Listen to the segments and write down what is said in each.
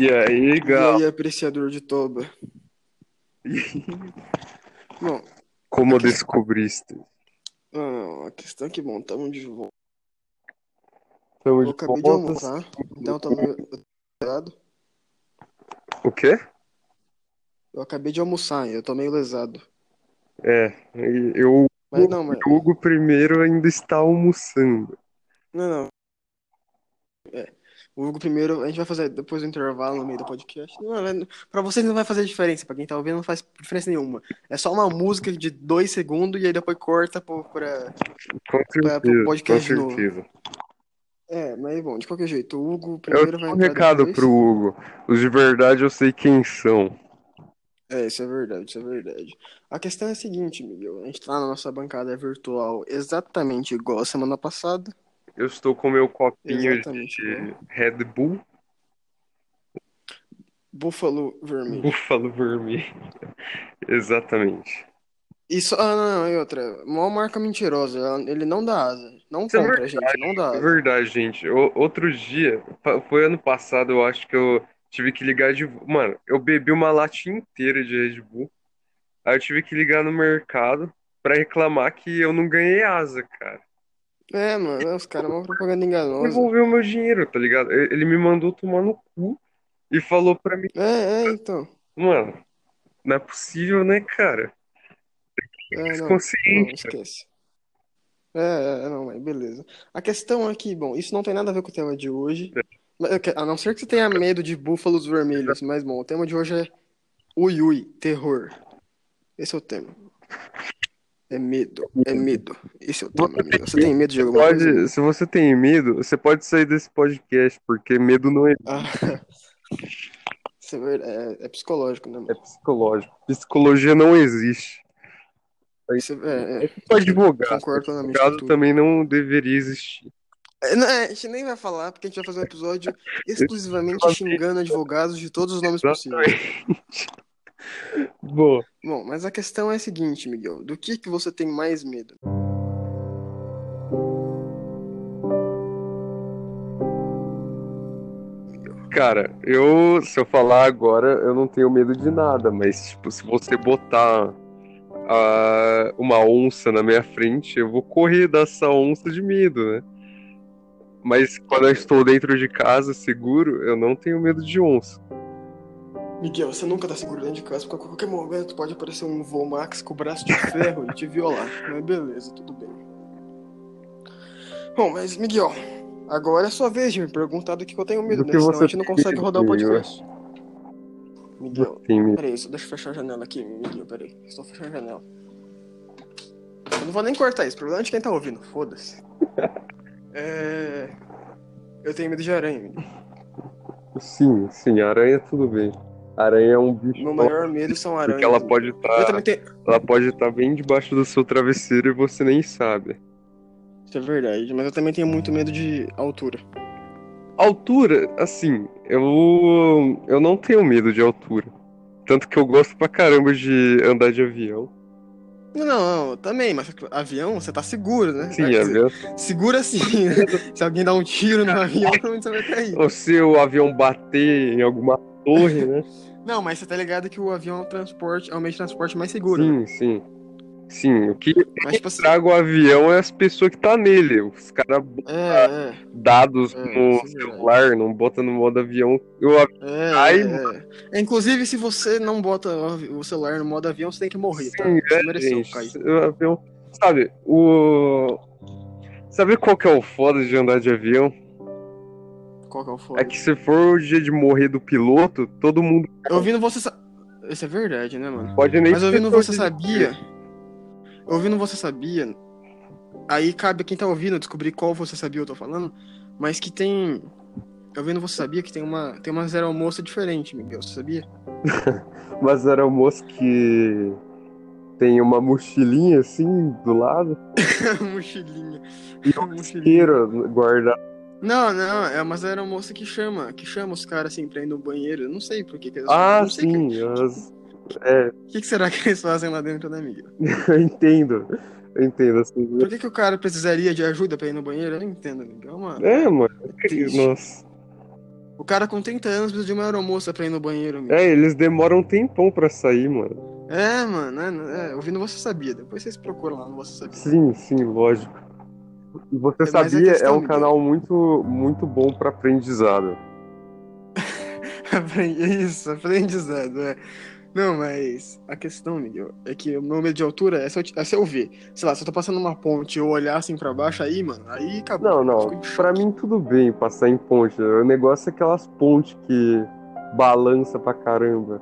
E aí, E Gal? aí, apreciador de toba? Bom, Como aqui- descobriste? não, não, a questão é que, bom, estamos de volta. Tamo Eu acabei de almoçar, então eu tô meio lesado. O quê? Eu acabei de almoçar, eu tô meio lesado. É, e eu, Mas não, mas. o Hugo primeiro ainda está almoçando. Não, não. É. O Hugo primeiro, a gente vai fazer depois do intervalo no meio do podcast. Não, é- pra vocês não vai fazer diferença, pra quem tá ouvindo não faz diferença nenhuma. É só uma música de dois segundos e aí depois corta pro, pra. Com certeza, pro com podcast novo. certeza. É, mas bom, de qualquer jeito, o Hugo Eu primeiro vai tenho um recado depois. pro Hugo. Os de verdade eu sei quem são. É, isso é verdade, isso é verdade. A questão é a seguinte, Miguel. A gente tá na nossa bancada virtual exatamente igual a semana passada. Eu estou com meu copinho Exatamente de. Red Bull, Buffalo vermelho. Búfalo Vermelho. Exatamente. Isso, ah, não, não, e outra. Mó marca mentirosa. Ele não dá asa. Não Isso é compra, gente, não dá É asa. verdade, gente. O- outro dia, foi ano passado, eu acho que eu tive que ligar de. Mano, eu bebi uma latinha inteira de Red Bull. Aí eu tive que ligar no mercado pra reclamar que eu não ganhei asa, cara. É, mano, os caras uma propaganda enganosa. Devolveu meu dinheiro, tá ligado? Ele me mandou tomar no cu e falou pra mim, É, é, então. mano, não é possível, né, cara? É, não, não, Consciente. esquece. É, é, não, mas beleza. A questão é que, bom, isso não tem nada a ver com o tema de hoje. Que- A não ser que você tenha medo de búfalos vermelhos, mas bom, o tema de hoje é ui ui, terror. Esse é o tema. É medo, é medo. Esse é o tema, amigo. Você tem medo de alguma coisa? Pode, se você tem medo, você pode sair desse podcast, porque medo não é, Ah, isso é, verdade, é, é psicológico, né, é mano? psicológico. Psicologia não existe. Isso é, é, é. O advogado, Concordo plenamente com advogado também não deveria existir. É, não, é, a gente nem vai falar, porque a gente vai fazer um episódio exclusivamente xingando advogados de todos os nomes possíveis. Boa. Bom, mas a questão é a seguinte, Miguel. Do que, que você tem mais medo? Cara, eu, se eu falar agora, eu não tenho medo de nada, mas, tipo, se você botar ah, uma onça na minha frente, eu vou correr dessa onça de medo, né? Mas quando eu estou dentro de casa, seguro, eu não tenho medo de onça. Miguel, você nunca tá seguro dentro de casa, porque a qualquer momento pode aparecer um Vomax com o braço de ferro e te violar. Mas beleza, tudo bem. Bom, mas Miguel, agora é sua vez de me perguntar do que eu tenho medo, Do né? Senão a gente não consegue rodar o podcast. Miguel, peraí, só deixa eu fechar a janela aqui, Miguel, peraí. Estou fechando a janela. Eu não vou nem cortar isso, problema é de quem tá ouvindo, foda-se. É... Eu tenho medo de aranha, Miguel. Sim, sim, aranha tudo bem. Aranha é um bicho Meu maior medo são aranhas. porque ela Miguel. pode tenho... ela pode estar bem debaixo do seu travesseiro e você nem sabe. Isso é verdade, mas eu também tenho muito medo de altura. Altura, assim, eu eu não tenho medo de altura. Tanto que eu gosto pra caramba de andar de avião. Não, não, também, mas avião, você tá seguro, né? Sim, dizer, avião. Seguro assim, né? Se alguém dá um tiro no avião, onde você vai cair? Ou se o avião bater em alguma torre, né? Não, mas você tá ligado que o avião é o transporte, é o meio de transporte mais seguro, né? Sim, sim. Sim, o que Mas tipo assim, estraga o avião é as pessoas que tá nele. Os caras botam é, dados É, no é celular, não botam no modo avião. Eu, é, é, Ai, é, é. Inclusive, se você não bota o celular no modo avião, você tem que morrer, tá? Sim, Você é, mereceu gente, cair. o avião. Sabe, o. Sabe qual que é o foda de andar de avião? Qual que é o foda? É que se for o dia de morrer do piloto, todo mundo Ouvindo você... Sa... Isso é verdade, né, mano? pode nem Mas ouvindo você sabia. Ouvindo você sabia. Aí cabe a quem tá ouvindo descobrir qual você sabia eu tô falando. Mas que tem. Ouvindo você sabia que tem uma. Tem uma zero almoça diferente, Miguel. Você sabia? Mas era o moço que tem uma mochilinha assim do lado Mochilinha. e um Mochilinha. isqueiro guardado. Não, não, é uma zero almoça que chama. Que chama os caras assim pra ir no banheiro. Eu não sei por que. que eles- Ah, sei que- sim. as- É, O que, que será que eles fazem lá dentro, né, Miguel? eu entendo. Eu entendo. Assim, Por que, que o cara precisaria de ajuda pra ir no banheiro? Eu não entendo, Miguel. É uma- é, mano. triste. Nossa. O cara com 30 anos precisa de uma aeromoça pra ir no banheiro, amigo. É, eles demoram um tempão pra sair, mano. É, mano, é, é, ouvindo Você Sabia. Depois vocês procuram lá no Você Sabia. Sim, sim, lógico. E Você a Sabia questão, é um canal muito, muito bom pra aprendizado. Aprendi- Isso, aprendizado, é. Não, mas a questão, Miguel, é que o meu medo de altura é se, eu, é se eu ver. Sei lá, se eu tô passando uma ponte e eu olhar assim pra baixo, aí, mano, aí acabou. Não, não. Pra mim tudo bem passar em ponte. O negócio é aquelas pontes que balança pra caramba.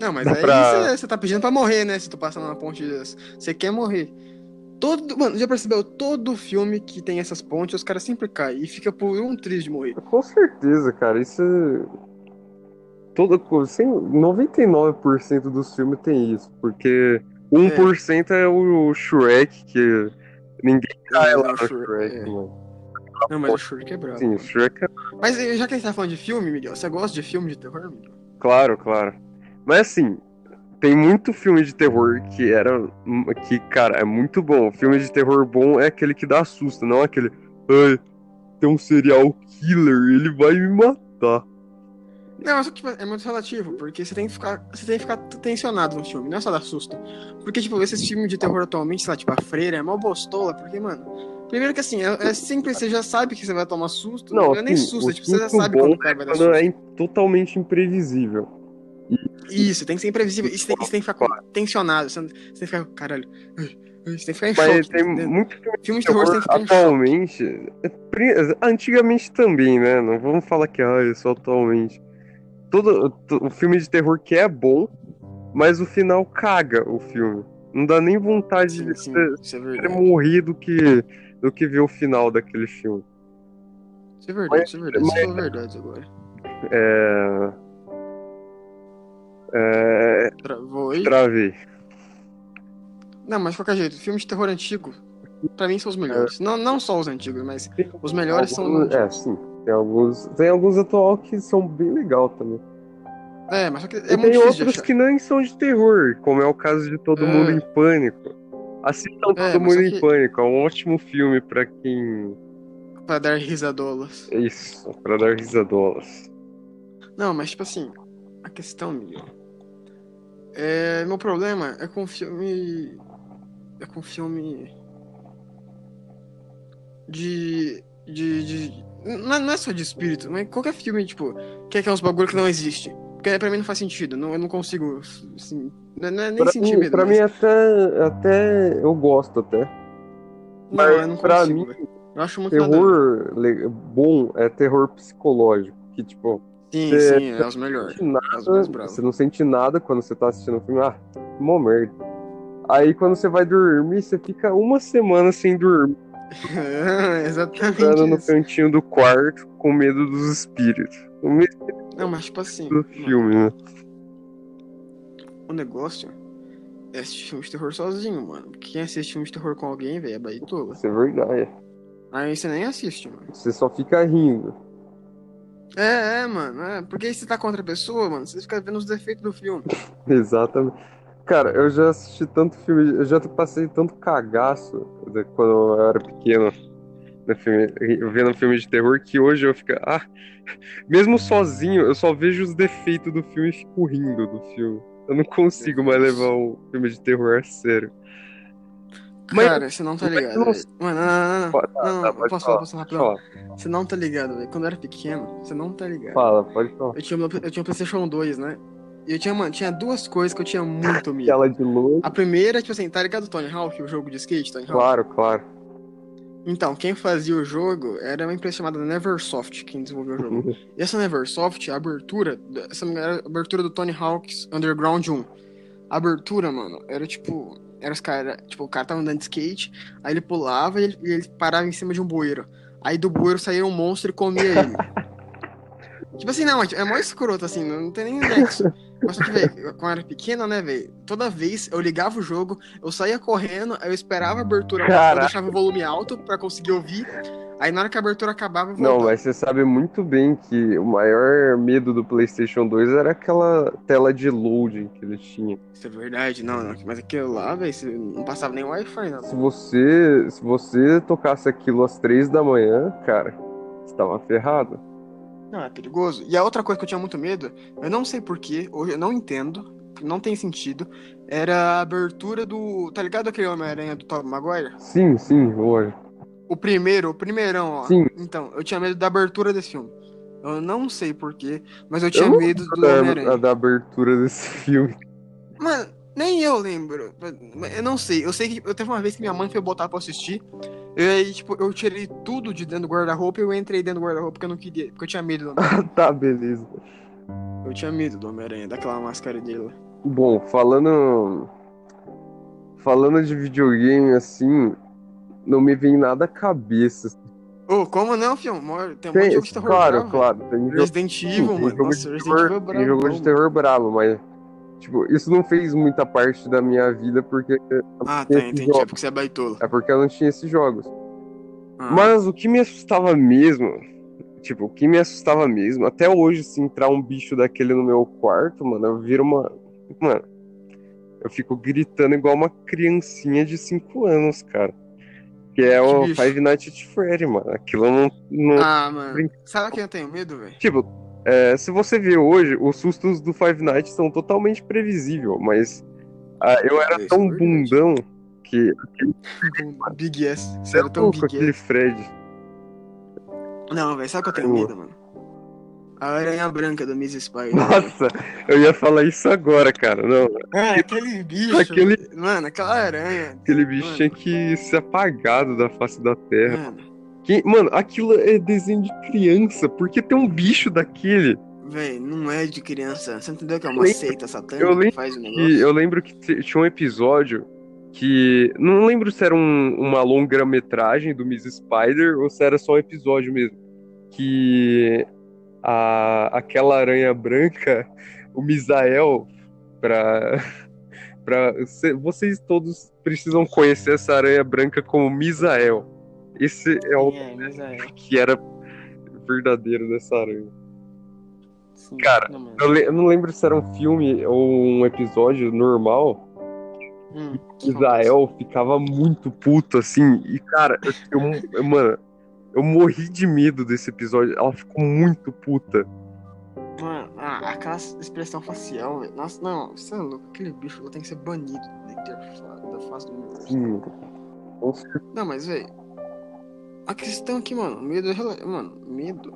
Não, mas Dá aí pra- você tá pedindo pra morrer, né? Se tu passa numa ponte dessa. Você quer morrer. Todo. Mano, já percebeu? Todo filme que tem essas pontes, os caras sempre caem e fica por um triz de morrer. Com certeza, cara. Isso é. Toda coisa. Sem- 99% dos filmes tem isso. Porque 1% é, o Shrek, que ninguém cai É, lá o no Shrek, Shrek, é. mano. Não, mas o Shrek é brabo. Sim, o Shrek é. Mas eh, já que a gente tá falando de filme, Miguel, você gosta de filme de terror, Miguel? Claro, claro. Mas assim. Tem muito filme de terror que era. que, cara, é muito bom. Filme de terror bom é aquele que dá susto, não aquele. Ai, tem um serial killer, ele vai me matar. Não, só que tipo, é muito relativo, porque você tem que ficar, você tem que ficar tensionado no filme, não é só dar susto. Porque, tipo, esses filmes de terror atualmente, sei lá, tipo, a freira é mó bostola, porque, mano. Primeiro que assim, é, é sempre, você já sabe que você vai tomar susto. Não, é nem sim, susto, é, tipo, você já sabe quando o cara vai dar Quando susto. é totalmente imprevisível. Isso, tem que ser imprevisível. Isso tem, isso tem que ficar tensionado. Você, não- você tem que ficar, caralho. Você tem que ficar em Mas choque. tem entendeu? muito filme de terror você tem terror que ficar atualmente. é Antigamente também, né? Não vamos falar que ah, é só atualmente. Todo to- o filme de terror que é bom, mas o final caga o filme. Não dá nem vontade Sim, de sim, isso é morrer do que, do que ver o final daquele filme. Isso é verdade, isso é verdade. Você falou verdade agora. É. É. Travou aí? Travei. Não, mas de qualquer jeito, filme de terror antigo, pra mim são os melhores. Não, não só os antigos, mas os melhores são os Alguns- É, antigos. sim. Tem alguns, tem alguns atual que são bem legal também. É, mas só que é e muito tem outros que nem são de terror, como é o caso de Todo É. Mundo em Pânico. Assistam É, Todo Mundo só em que- Pânico, é um ótimo filme pra quem. Pra dar risadolas. É isso, pra dar risadolas. Não, mas tipo assim, a questão, Miguel. É, meu problema é com filme. É com filme. De. De. de não, é, não é só de espírito, mas qualquer filme, tipo, que é aqueles bagulho que não existe. Porque pra mim não faz sentido. Não, eu não consigo. Assim, não, não é nem Pra, sentir mim, medo. pra mas- mim até, até eu gosto até. não, eu não pra consigo. mim, eu acho muito terror bom é terror psicológico. Que tipo, Sim, você sim, é os melhores. É nada, bravos. você não sente nada quando você tá assistindo o filme. Ah, mó merda. Aí quando você vai dormir, você fica uma semana sem dormir, Exatamente. ficando no cantinho do quarto com medo dos espíritos. O mesmo Não, mas tipo assim. do filme, né? O negócio é assistir filme de terror sozinho, mano. Quem assiste filme de terror com alguém, velho, é baitola. Isso é verdade. Aí você nem assiste, mano. Você só fica rindo. É, é, mano. É. Porque aí você tá contra a pessoa, mano, você fica vendo os defeitos do filme. Exatamente. Cara, eu já assisti tanto filme, eu já passei tanto cagaço quando eu era pequeno, no filme, vendo filme de terror, que hoje eu fico, ah, mesmo sozinho, eu só vejo os defeitos do filme e fico rindo do filme. Eu não consigo mais levar o filme de terror a sério. Mas- Cara, você não tá ligado, não-. Mano, não, não, não. Não, não, eu pode posso falar, posso falar. Você não tá ligado, velho. Quando eu era pequeno, você não tá ligado. Fala, pode falar. Eu tinha, eu tinha um PlayStation 2, né? E eu tinha, mano, tinha duas coisas que eu tinha muito medo. Tela de luz. A primeira, tipo assim, tá ligado Tony Hawk, o jogo de skate, Tony Hawk? Claro, claro. Então, quem fazia o jogo era uma empresa chamada Neversoft, quem desenvolveu o jogo. E essa Neversoft, a abertura, essa era a abertura do Tony Hawk's Underground 1. A abertura, mano, era tipo. Era os caras. Tipo, o cara tava andando de skate, aí ele pulava e ele, e ele parava em cima de um bueiro. Aí do bueiro saía um monstro e comia ele. tipo assim, não, é mó escroto, assim, não tem nem nexo. Mas só que, velho, quando eu era pequeno, né, velho? Toda vez eu ligava o jogo, eu saía correndo, eu esperava a abertura, eu deixava o volume alto pra conseguir ouvir. Aí na hora que a abertura acabava, voltava. Não, mas você sabe muito bem que o maior medo do PlayStation 2 era aquela tela de loading que ele tinha. Isso é verdade, não, não. Mas aquilo lá, velho, não passava nem Wi-Fi, não. Se você, se você tocasse aquilo às três da manhã, cara, você tava ferrado. Não, é perigoso. E a outra coisa que eu tinha muito medo, eu não sei porquê, hoje eu não entendo, não tem sentido, era a abertura do. Tá ligado aquele Homem-Aranha do Tobey Maguire? Sim, sim, hoje. O primeiro, o primeirão, ó. Sim. Então, eu tinha medo da abertura desse filme. Eu não sei porquê, mas eu tinha Eu medo do da, Homem-Aranha. da abertura desse filme. Mano, nem eu lembro. Eu não sei. Eu sei que eu teve uma vez que minha mãe foi botar pra assistir. E aí, tipo, eu tirei tudo de dentro do guarda-roupa e eu entrei dentro do guarda-roupa porque eu não queria. Porque eu tinha medo do Homem-Aranha. tá, beleza. Eu tinha medo do Homem-Aranha, daquela máscara dele lá. Bom, falando. Falando de videogame assim, não me vem nada à cabeça. Ô, como não, filho? Tem um monte de Tem, jogo de terror claro, bravo, claro. Tem Resident Evil, tem mano. jogo Nossa, de Resident terror, Evil é bravo. tem jogo de terror bravo, mas. Tipo, isso não fez muita parte da minha vida porque. Ah, tinha tá, entendi. É jogos. porque você é baitola. É porque eu não tinha esses jogos. Ah, Mas o que me assustava mesmo, tipo, o que me assustava mesmo, até hoje, se entrar um bicho daquele no meu quarto, mano, eu viro uma. Mano, eu fico gritando igual uma criancinha de 5 anos, cara. Que é o bicho? Five Nights at Freddy, mano. Aquilo não. não- Ah, mano. brin- Sabe quem eu tenho medo, velho? Tipo, é, se você ver hoje, os sustos do Five Nights são totalmente previsíveis, mas ah, eu era é tão verdade. bundão que. Big S. Você Sério, tão Big aquele. Fred. Não, velho, sabe o que eu tenho medo, mano? A aranha branca do Miss Spider. Nossa, eu ia falar isso agora, cara. Não, É, aquele bicho. Aquele-. Mano, aquela aranha. Aquele bicho Mano. tinha que ser apagado da face da terra. Mano, Que- mano, aquilo é desenho de criança. Por que tem um bicho daquele? velho, não é de criança. Você entendeu que é uma lembro- seita satânica eu lembro que faz o Que negócio? eu lembro que tinha um episódio que. Não lembro se era um- uma longa-metragem do Miss Spider ou se era só um episódio mesmo. Que a, aquela aranha branca, o Misael, pra. pra cê- vocês todos precisam conhecer essa aranha branca como Misael. Esse é o é, mas é. que era verdadeiro dessa aranha. Sim, Cara, não. Eu, eu não lembro se era um filme ou um episódio normal. Hum, que Israel ficava muito puto assim. E, cara, eu- eu- mano, eu morri de medo desse episódio. Ela ficou muito puta. Mano, ah, aquela expressão facial, velho. Nossa, não, você é louco. Aquele bicho tem que ser banido da face do. Nossa, Não, mas, velho. A questão aqui, mano, medo é. Mano, medo.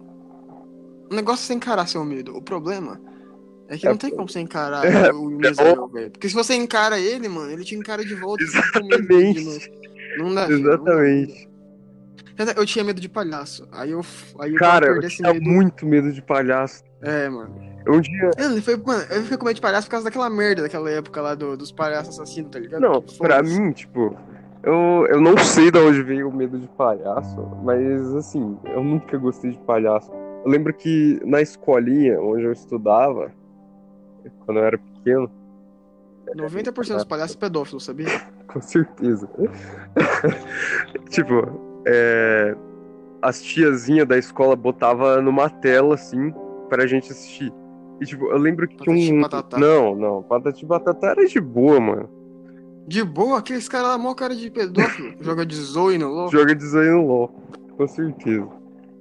O negócio é você encarar seu medo. O problema é que É, não tem como você encarar é, o Misael, velho. Porque se você encara ele, mano, ele te encara de volta. medo Exatamente. não dá, Exatamente. Dá. Eu tinha medo de palhaço. Aí eu. Aí Cara, eu eu perdi esse tinha medo. muito medo de palhaço. É, mano. Um dia. Ele foi, mano, eu fiquei com medo de palhaço por causa daquela merda daquela época lá do- dos palhaços assassinos, tá ligado? Não, Que pra foda-se. mim, tipo, eu, eu não sei de onde veio o medo de palhaço, mas assim, eu nunca gostei de palhaço. Eu lembro que na escolinha onde eu estudava, quando eu era pequeno, 90% dos palhaços pedófilos, sabia? com certeza. tipo, é, as tiazinhas da escola botava numa tela assim pra gente assistir. E tipo, eu lembro que Patati tinha um. Patatá. Não, não, Patati Batata era de boa, mano. De boa, aqueles caras lá, mó cara de pedófilo. Joga de Zoe no LoL. Joga design no LOL, com certeza.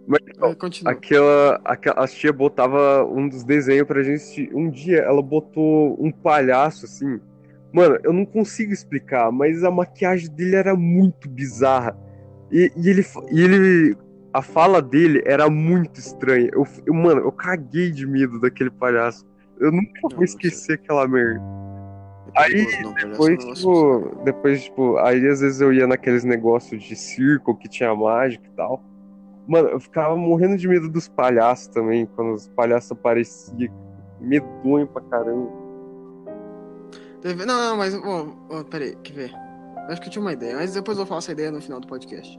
Mas É, continua. Aquela, aquela. As tia botava um dos desenhos pra gente assistir. Um dia ela botou um palhaço assim. Mano, eu não consigo explicar, mas a maquiagem dele era muito bizarra. E, e ele, e ele. A fala dele era muito estranha. Eu, eu- mano, eu caguei de medo daquele palhaço. Eu nunca Não, vou esquecer aquela merda. Aí, não, Depois, tipo, depois, tipo, aí às vezes eu ia naqueles negócios de circo que tinha mágica e tal. Mano, eu ficava morrendo de medo dos palhaços também, quando os palhaços apareciam. Medonho pra caramba. Não, não, mas. Ó, ó, peraí, quer ver? Acho que eu tinha uma ideia, mas depois eu vou falar essa ideia no final do podcast.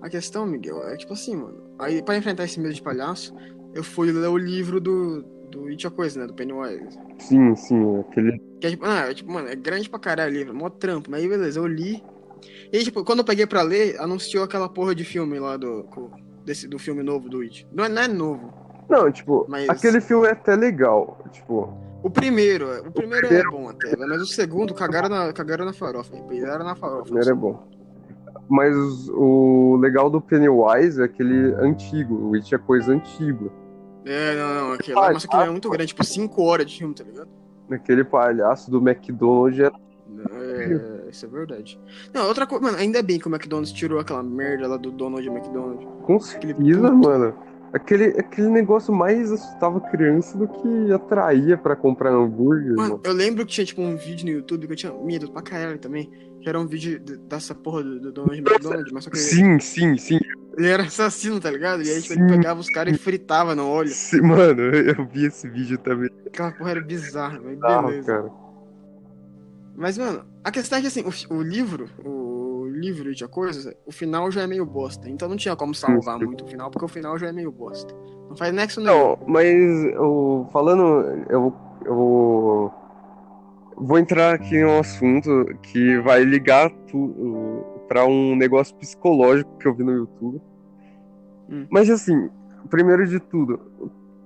A questão, Miguel, é tipo assim, mano. Aí, pra enfrentar esse medo de palhaço, eu fui ler o livro do, do It a Coisa, né? Do Pennywise. Sim, sim, aquele. Que é tipo, não, é, tipo, mano, é grande pra caralho o livro, mó trampo. Mas aí, beleza, eu li. E, tipo, quando eu peguei pra ler, anunciou aquela porra de filme lá do. Desse, do filme novo do It. Não é, não é novo. Não, tipo, Mas- aquele filme é até legal. Tipo, O primeiro, é- o primeiro é primeiro- bom até, mas o segundo cagaram na, cagaram na farofa. Pisaram na o farofa. primeiro é bom. Mas o legal do Pennywise é aquele antigo, o It é coisa antiga. É, não, não, aquele lá, mas aquele é muito grande, tipo 5 horas de filme, tá ligado? Aquele palhaço do McDonald's era. É, isso é verdade. Não, outra coisa, mano, ainda bem que o McDonald's tirou aquela merda lá do Donald McDonald. Com certeza, mano. Aquele, aquele negócio mais assustava criança do que atraía pra comprar hambúrguer. Mano, Mano, eu lembro que tinha, tipo, um vídeo no YouTube que eu tinha medo pra caralho também. Que era um vídeo de- dessa porra do, do Donald McDonald, mas só que Sim, sim, sim. ele era assassino, tá ligado? E aí, tipo, Sim. ele pegava os caras e fritava no óleo. Sim, Mano, eu vi esse vídeo também. Aquela porra era bizarra, mas Ah, beleza. cara. Mas, mano, a questão é que, assim, o, o livro, o livro de coisas, o final já é meio bosta. Então não tinha como salvar Sim. muito o final, porque o final já é meio bosta. Não faz nexo nenhum. Não, mas eu, falando, eu, eu vou entrar aqui em um assunto que vai ligar para um negócio psicológico que eu vi no YouTube. Hum. Mas assim, primeiro de tudo,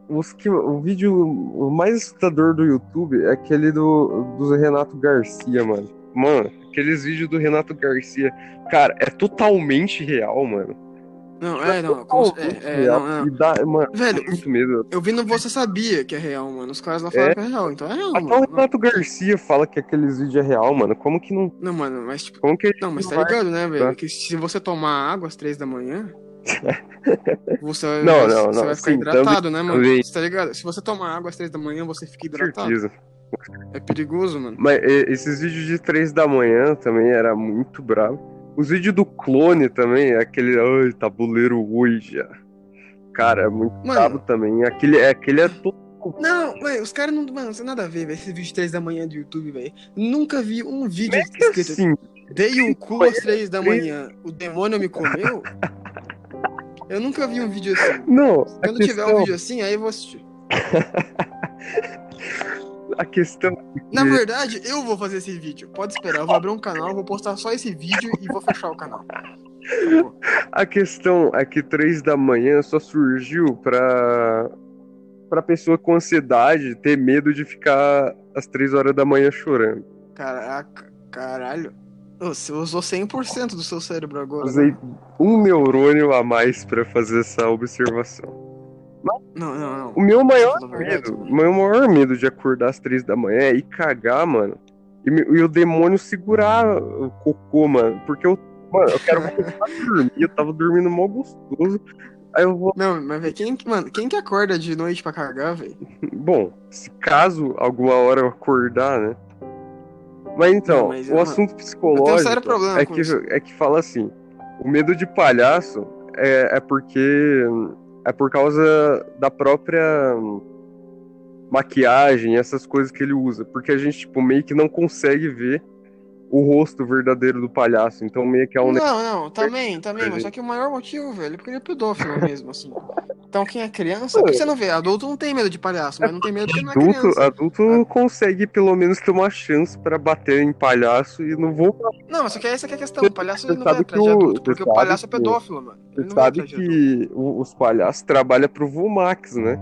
os que, o vídeo mais assustador do YouTube é aquele do, do Renato Garcia, mano. Mano, aqueles vídeos do Renato Garcia, cara, é totalmente real, mano. Não, é, não, com- é, é, não, não. Dá, mano, Velho, muito medo. eu vi no Você Sabia que é real, mano. Os caras lá falaram É? que é real, então é real, Até o mano. Renato Garcia fala que aqueles vídeos é real, mano. Como que não. Não, mano, mas tipo. Como que Não, mas tá ligado, né, velho? tá. Que se você tomar água às três da manhã, você, vai- Não, vai- não, você não, vai ficar sim, hidratado, né, mano? também. Você tá ligado? Se você tomar água às três da manhã, você fica Com hidratado. certeza. É perigoso, mano. Mas esses vídeos de 3 da manhã também era muito bravo. Os vídeos do clone também, aquele. Ai, tabuleiro Ouija. Cara, é muito Mano. bravo também. Aquele, é- aquele é todo. Não, velho, os caras não. Mano, não tem nada a ver, velho. Esse vídeo de 3 da manhã do YouTube, velho. Nunca vi um vídeo escrito Assim, Dei o cu às 3 da manhã, o demônio me comeu. Eu nunca vi um vídeo assim. não, Quando tiver um questão, vídeo assim, aí eu vou assistir. a questão Na verdade, eu vou fazer esse vídeo. Pode esperar, eu vou abrir um canal, vou postar só esse vídeo e vou fechar o canal. A questão é que 3 da manhã só surgiu pra, pra pessoa com ansiedade ter medo de ficar às 3 horas da manhã chorando. Caraca, caralho. Você usou 100% do seu cérebro agora. Usei né? um neurônio a mais pra fazer essa observação. Não, não, não. O meu maior medo, o meu maior medo de acordar às 3 da manhã é ir cagar, mano. E, e o demônio segurar o cocô, mano. Porque eu, mano, eu quero voltar a dormir. Eu tava dormindo mal gostoso. Aí eu vou. Não, mas velho, quem, que- mano, quem que acorda de noite pra cagar, velho? Bom, se caso alguma hora eu acordar, né? Mas então, Não, mas, o assunto psicológico é, que, isso. é que fala assim: o medo de palhaço é, é porque é por causa da própria maquiagem, essas coisas que ele usa. Porque a gente, tipo, meio que não consegue ver o rosto verdadeiro do palhaço. Então, meio que é um Não, não, também, também, mas Ele- só que o maior motivo, velho, é porque ele é pedófilo mesmo, assim. Então quem é criança, porque você não vê, adulto não tem medo de palhaço, mas não tem medo porque não é Adulto, criança. adulto consegue pelo menos ter uma chance pra bater em palhaço e não vou Não, mas só que essa que é a questão, o palhaço ele não vai atrás de que o- adulto, você porque o palhaço é que- pedófilo, mano. Ele Você sabe de adulto. que os palhaços trabalham pro Vumax, né?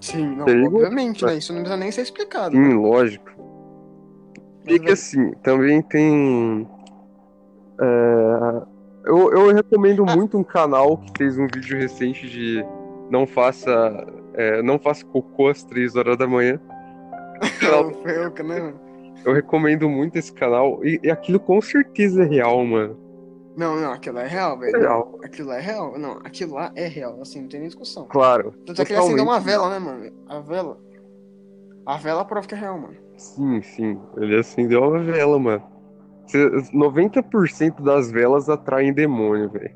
Sim, não, obviamente, né? Isso não precisa nem ser explicado. Sim, lógico. E que assim, também tem. é, eu, eu recomendo muito um canal que fez um vídeo recente de não faça. é, não faça cocô às 3 horas da manhã. Eu, né? Eu recomendo muito esse canal. E, e aquilo com certeza é real, mano. Não, não, aquilo é real, velho. É real. Aquilo lá é real. Não, aquilo lá é real, assim, não tem nem discussão. Claro. Tanto é que ele acendeu uma vela, né, mano? A vela. A vela prova que é real, mano. Sim, sim. Ele acendeu uma vela, mano. Cê- 90% das velas atraem demônio, velho.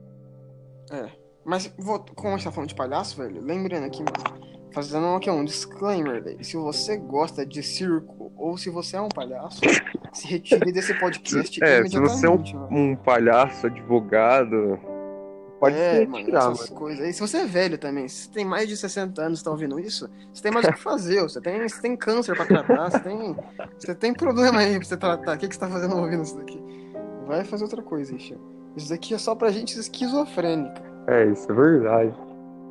Mas, vou, como a gente tá falando de palhaço, velho, lembrando aqui, mano, fazendo aqui um disclaimer, velho. Se você gosta de circo ou se você é um palhaço, se retire desse podcast É, se você é um, um palhaço, advogado, pode é, mano, retirar, essas mano. coisas aí. Se você é velho também, se você tem mais de 60 anos e tá ouvindo isso, você tem mais o que fazer. Você tem, você tem câncer pra tratar, você tem, você tem problema aí pra você tratar. O que, que você tá fazendo ouvindo isso daqui? Vai fazer outra coisa, Ixi. Isso daqui é só pra gente esquizofrênica. É, isso é verdade.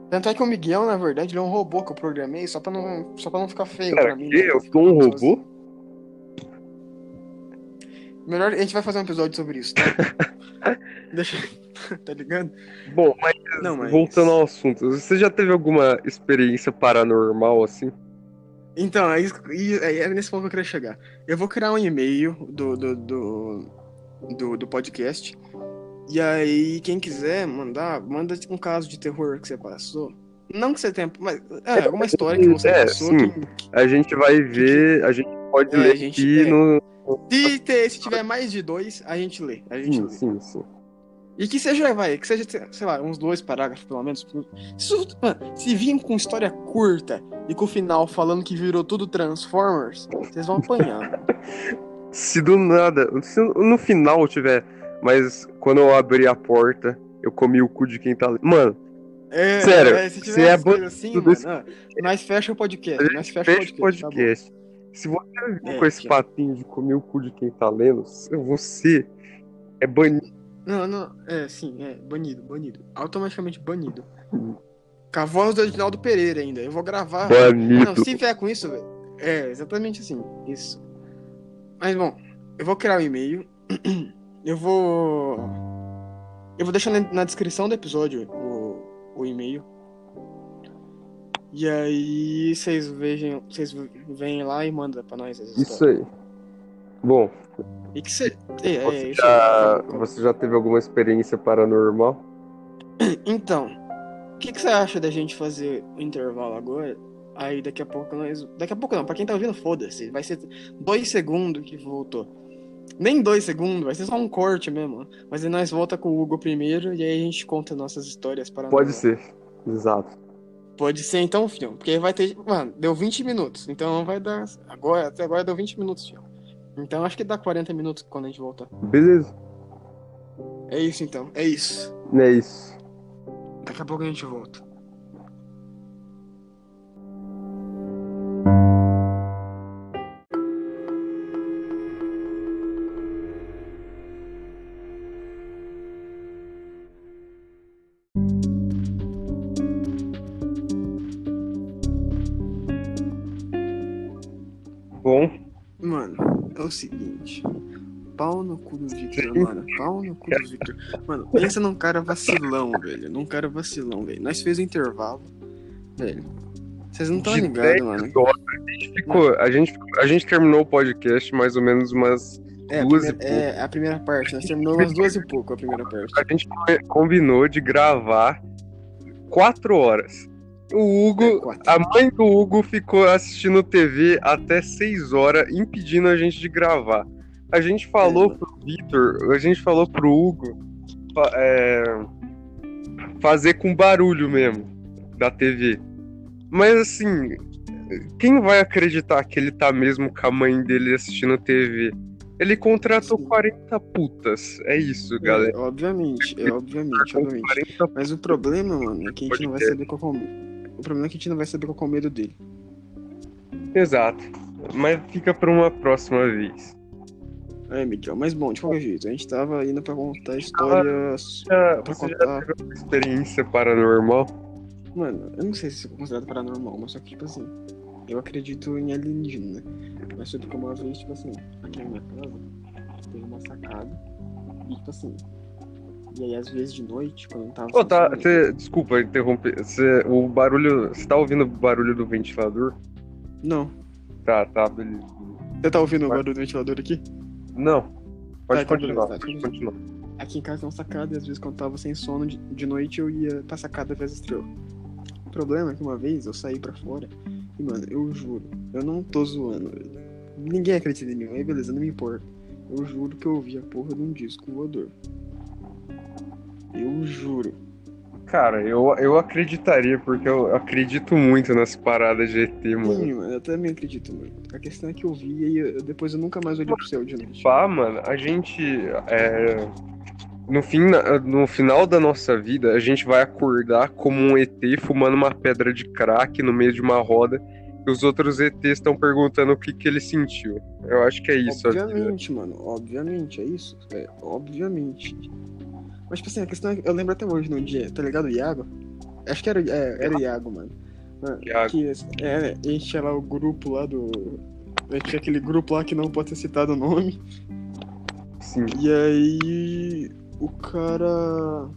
Tanto é que o Miguel, na verdade, ele é um robô que eu programei só pra não, só pra não ficar feio Pera, pra mim. que? né? Eu sou um Sozinho. robô? Melhor, a gente vai fazer um episódio sobre isso, tá? Deixa. tá ligado? Bom, mas, Não, mas- voltando ao assunto, você já teve alguma experiência paranormal assim? Então, é, isso, é é nesse ponto que eu queria chegar. Eu vou criar um e-mail do, do, do, do, do podcast. E aí, quem quiser mandar, manda um caso de terror que você passou. Não que você tenha. Mas, é, alguma história que você É, passou. sim. Que, A gente vai ver, a gente pode É, ler a gente- aqui é. no. se, se tiver mais de dois, a gente lê. A gente Sim, lê. sim, sim. E que seja, vai, que seja, sei lá, uns dois parágrafos, pelo menos. Se, se vir com história curta e com o final falando que virou tudo Transformers, vocês vão apanhar. Se do nada, se no final tiver, mas quando eu abri a porta, eu comi o cu de quem tá ali. Mano, É, Sério, é, se tiver é coisas assim, mano, isso- nós fecha o podcast. Nós fecha o fecha o podcast. tá podcast. Se você vir É, com esse que- papinho de comer o cu de quem tá lendo, você é banido. Não, não, é, sim, é, banido, banido. Automaticamente banido. Hum. Com a voz do Edinaldo Pereira ainda. Eu vou gravar. Banido. Não, se vier com isso, velho. É, exatamente assim. Isso. Mas bom, eu vou criar o e-mail. Eu vou. Eu vou deixar na, descrição do episódio o, o e-mail. E aí vocês vejam. Vocês vêm lá e mandam pra nós Isso aí. Bom, E que você. É, é, você já, você já teve alguma experiência paranormal? Então, o que, que você acha da gente fazer o intervalo agora? Aí daqui a pouco nós. Daqui a pouco não, pra quem tá ouvindo, foda-se. Vai ser dois segundos que voltou. Nem dois segundos, vai ser só um corte mesmo. Mas aí nós volta com o Hugo primeiro e aí a gente conta nossas histórias para Pode ser. Exato. Pode ser então, filho. Porque vai ter. Mano, deu 20 minutos. Então vai dar. Agora, até agora deu 20 minutos, filho. Então acho que dá 40 minutos quando a gente voltar. Beleza. É isso então. É isso. É isso. Daqui a pouco a gente volta. O seguinte. Pau no cu do Victor, mano. Pau no cu do Victor. Mano, pensa num cara vacilão, velho. Num cara vacilão, velho. Nós fez o intervalo, velho. Vocês não estão ligados, 10 mano. a gente ficou. A gente, a gente terminou o podcast mais ou menos umas. É a, duas e primeira, é a primeira parte. Nós terminamos umas duas e pouco a primeira parte. A gente combinou de gravar quatro horas. O Hugo. É. A mãe do Hugo ficou assistindo TV até 6 horas, impedindo a gente de gravar. A gente falou É, pro Vitor, a gente falou pro Hugo é, fazer com barulho mesmo da TV. Mas assim, quem vai acreditar que ele tá mesmo com a mãe dele assistindo TV? Ele contratou Sim. 40 putas. É isso, galera. É, obviamente, é, obviamente, obviamente. 40 Mas o problema, mano, é que a gente não vai saber qual é o. O problema é que a gente não vai saber qual é o medo dele. Exato. Mas fica pra uma próxima vez. É, Miguel. Mas bom, de qualquer jeito, a gente tava indo pra contar histórias. Já, Pra você já contar. teve uma experiência paranormal? Mano, eu não sei se isso é considerado paranormal, mas só que, tipo assim, eu acredito em alienígena, né? Mas foi porque uma vez, tipo assim, aqui na minha casa, tem uma sacada, e tipo assim, e aí às vezes de noite, quando eu tava. Ô, tá, cê- desculpa interromper. Cê, o barulho. Você tá ouvindo o barulho do ventilador? Não. Tá, tá, beleza. Você tá ouvindo o barulho do ventilador aqui? Não. Pode Tá, então continuar, tá, pode continuar. Aqui em casa tem uma sacada e às vezes quando eu tava sem sono de, de noite eu ia pra sacada ver as estrelas. O problema é que uma vez eu saí pra fora e, mano, eu juro, eu não tô zoando, velho. Ninguém acredita em mim, aí beleza, não me importa. Eu juro que eu ouvi a porra de um disco voador. Eu juro. Cara, eu, eu acreditaria, porque eu acredito muito nas paradas de ET, mano. Sim, mano, eu também acredito muito. A questão é que eu vi e eu- depois eu nunca mais olhei pro céu de noite. Pá, mano, a gente. é, no, fim, no final da nossa vida, a gente vai acordar como um ET fumando uma pedra de crack no meio de uma roda. E os outros ETs estão perguntando o que, que ele sentiu. Eu acho que é isso. Obviamente, mano, obviamente, é isso. É, obviamente. Mas, tipo assim, a questão é que eu lembro até hoje no dia, tá ligado? O Iago? Acho que era, é, era o Iago, mano. Mano, Iago. Que, é, a gente tinha lá o grupo lá do. A gente tinha aquele grupo lá que não pode ser citado o nome. Sim. E aí. O cara.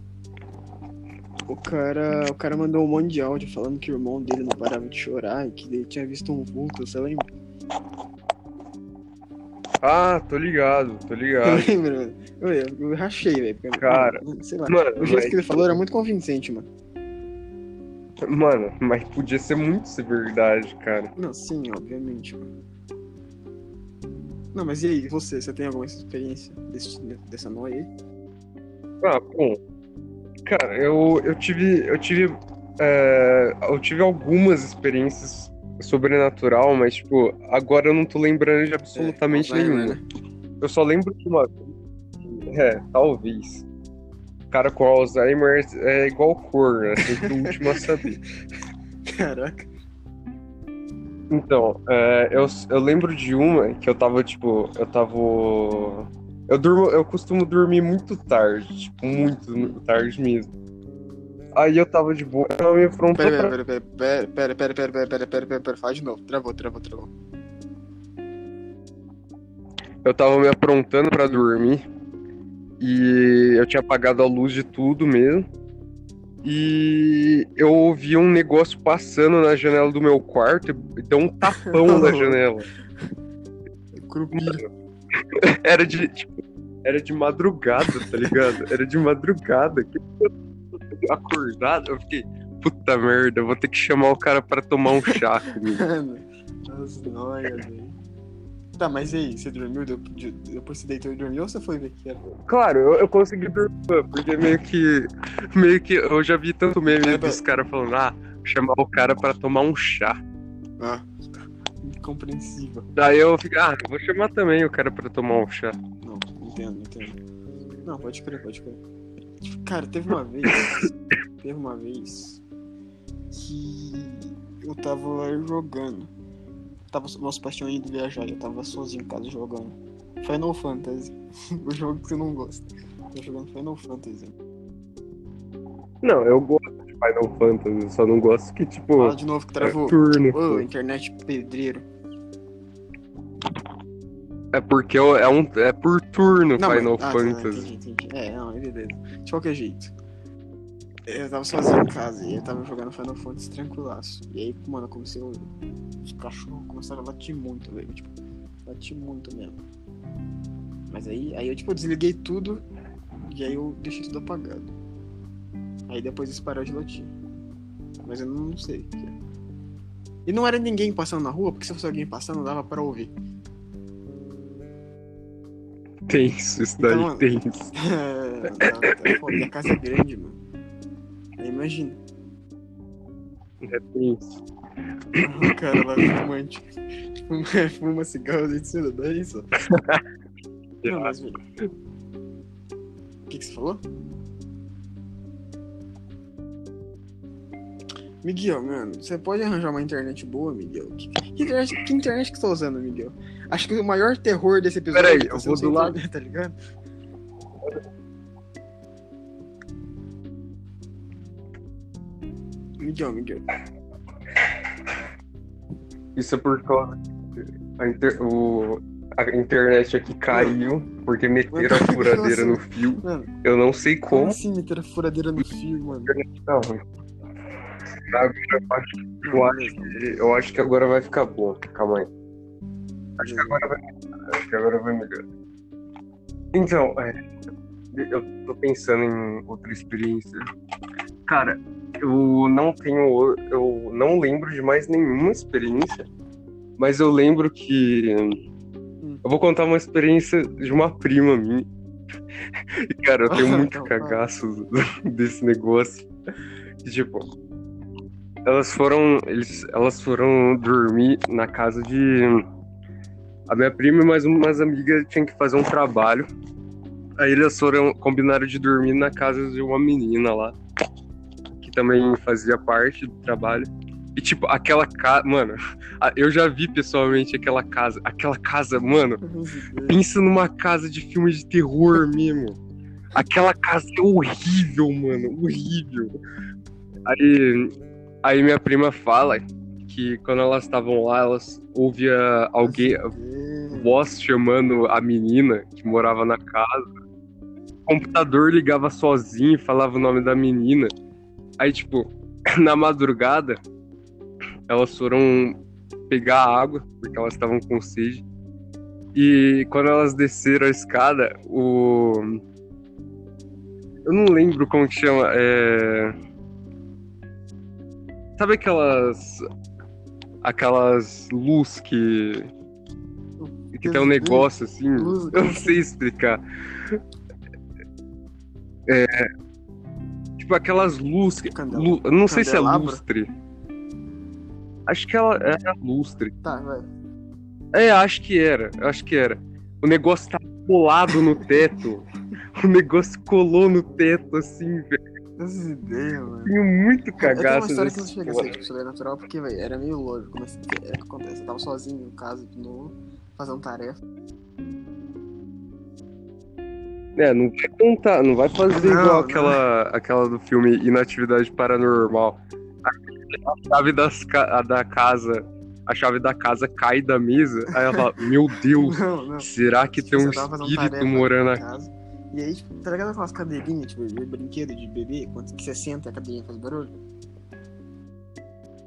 O cara. O cara mandou um monte de áudio falando que o irmão dele não parava de chorar e que ele tinha visto um vulto, você lembra? Ah, tô ligado, tô ligado. Eu, eu, eu rachei, velho. Cara, mano, sei lá. Mano, O jeito mas, que ele falou era muito convincente, mano. mano, mas podia ser muito ser verdade, cara. Não, sim, obviamente, mano. Não, mas e aí, você? Você tem alguma experiência desse, dessa noia aí? Ah, bom. Cara, eu, eu tive. Eu tive. é, eu tive algumas experiências sobrenatural, mas, tipo, agora eu não tô lembrando de absolutamente Alzheimer, nenhuma. né? Eu só lembro de uma. É, talvez. Cara com Alzheimer é igual cor, né? Sempre o último a saber. Caraca. Então, é, eu, eu lembro de uma que eu tava, tipo, eu tava. Eu durmo, eu costumo dormir muito tarde, tipo, muito tarde mesmo. Aí eu tava de boa, ela me afrontou Pera, pra... pera, pera, pera, pera, pera, pera, pera, pera, pera, pera, pera, pera, fala de novo. Travou, travou, travou. Eu tava me aprontando pra dormir. E eu tinha apagado a luz de tudo mesmo. E eu ouvi um negócio passando na janela do meu quarto e deu um tapão na janela. Era de, tipo, era de madrugada, tá ligado? Era de madrugada. Que acordado, eu fiquei, puta merda, eu vou ter que chamar o cara pra tomar um chá comigo. Mano, as noias, velho. Tá, mas e aí, você dormiu? Depois você deitou e dormiu ou você foi ver que era? Claro, eu, eu consegui dormir, porque meio que. Meio que eu já vi tanto meme Pera, dos caras falando, ah, chamar o cara pra tomar um chá. Ah, incompreensível. Daí eu fiquei, ah, vou chamar também o cara pra tomar um chá. Não, entendo, entendo. Não, pode crer, pode crer. Cara, teve uma vez. teve uma vez que eu tava jogando. Tava, meus pais tinham ido viajar e eu tava sozinho em casa jogando. Final Fantasy. o jogo que você não gosta. Tô jogando Final Fantasy. Não, eu gosto de Final Fantasy, só não gosto que, tipo, Fala de novo que é travou. turno. Ô, internet pedreiro. É porque eu- é, um, é por turno Não, Final mas- ah, tá, Fantasy. entendi, entendi. É, não, beleza. De qualquer jeito. Eu tava sozinho em casa e eu tava jogando Final Fantasy tranquilaço. E aí, mano, eu comecei a. Os cachorros começaram a latir muito, velho. Tipo, latir muito mesmo. Mas aí, aí eu, tipo, desliguei tudo e aí eu deixei tudo apagado. Aí depois eles pararam de latir. Mas eu não sei o que é. E não era ninguém passando na rua, porque se fosse alguém passando, dava pra ouvir. Tenso, isso daí, Então, tenso. É, tá, tá foda. E a casa é grande, mano. Imagina. É tenso. O cara lá é fumante. Fuma, fuma cigarro dentro de cima da isso. Não, mas velho. O que, que você falou? Miguel, mano, você pode arranjar uma internet boa, Miguel? Que, que internet, que internet que você tá usando, Miguel? Acho que o maior terror desse episódio Peraí, tá eu vou do lado. tá ligado? Miguel, Miguel. Isso é por causa a, inter- o- a internet aqui caiu porque meteram a Mano, furadeira nossa. no fio. Mano, Eu não sei como como. assim meter a furadeira no fio, mano? Não. Acho, eu acho que- eu acho que agora vai ficar bom. Calma aí. Acho que agora vai, acho que agora vai melhor. Então, é, eu tô pensando em outra experiência. Cara, eu não tenho. Eu não lembro de mais nenhuma experiência, mas eu lembro que. Eu vou contar uma experiência de uma prima minha. E, cara, eu tenho muito Então, cagaço desse negócio. E, tipo, elas foram. Eles, elas foram dormir na casa de. A minha prima e mais umas amigas tinham que fazer um trabalho. Aí elas foram. Combinaram de dormir na casa de uma menina lá. Que também fazia parte do trabalho. E tipo, aquela casa. Mano, eu já vi pessoalmente aquela casa. Aquela casa, mano. Pensa numa casa de filme de terror mesmo. Aquela casa é horrível, mano. Horrível. Aí, aí minha prima fala que quando elas estavam lá, elas ouvia alguém, voz chamando a menina que morava na casa. computador ligava sozinho falava o nome da menina. Aí, tipo, na madrugada, elas foram pegar água, porque elas estavam com sede. E quando elas desceram a escada, o. Eu não lembro como que chama. É... Sabe aquelas. Aquelas luz que. Que tem um negócio assim. Eu não sei explicar. É. Tipo aquelas luzes. Lu... Não sei se é lustre. Acho que ela era lustre. Tá, vai. É, acho que era. Acho que era. O negócio tá colado no teto. o negócio colou no teto, assim, velho. Essas ideias, mano. Tenho muito cagaço Eu tenho uma história que não chega a ser tipo, sobrenatural, porque, velho, era meio lógico. Mas é o que acontece? Eu tava sozinho em casa de novo, fazendo tarefa. É, não vai contar, não vai fazer Não, igual não. aquela, aquela do filme Inatividade Paranormal. A chave das a da casa, a chave da casa cai da mesa, aí ela fala, meu Deus, Não, não. será que tem um espírito morando aqui? casa. E aí, tipo, tá ligado aquelas cadeirinhas, tipo, brinquedo de bebê, quando que você senta e a cadeirinha faz barulho?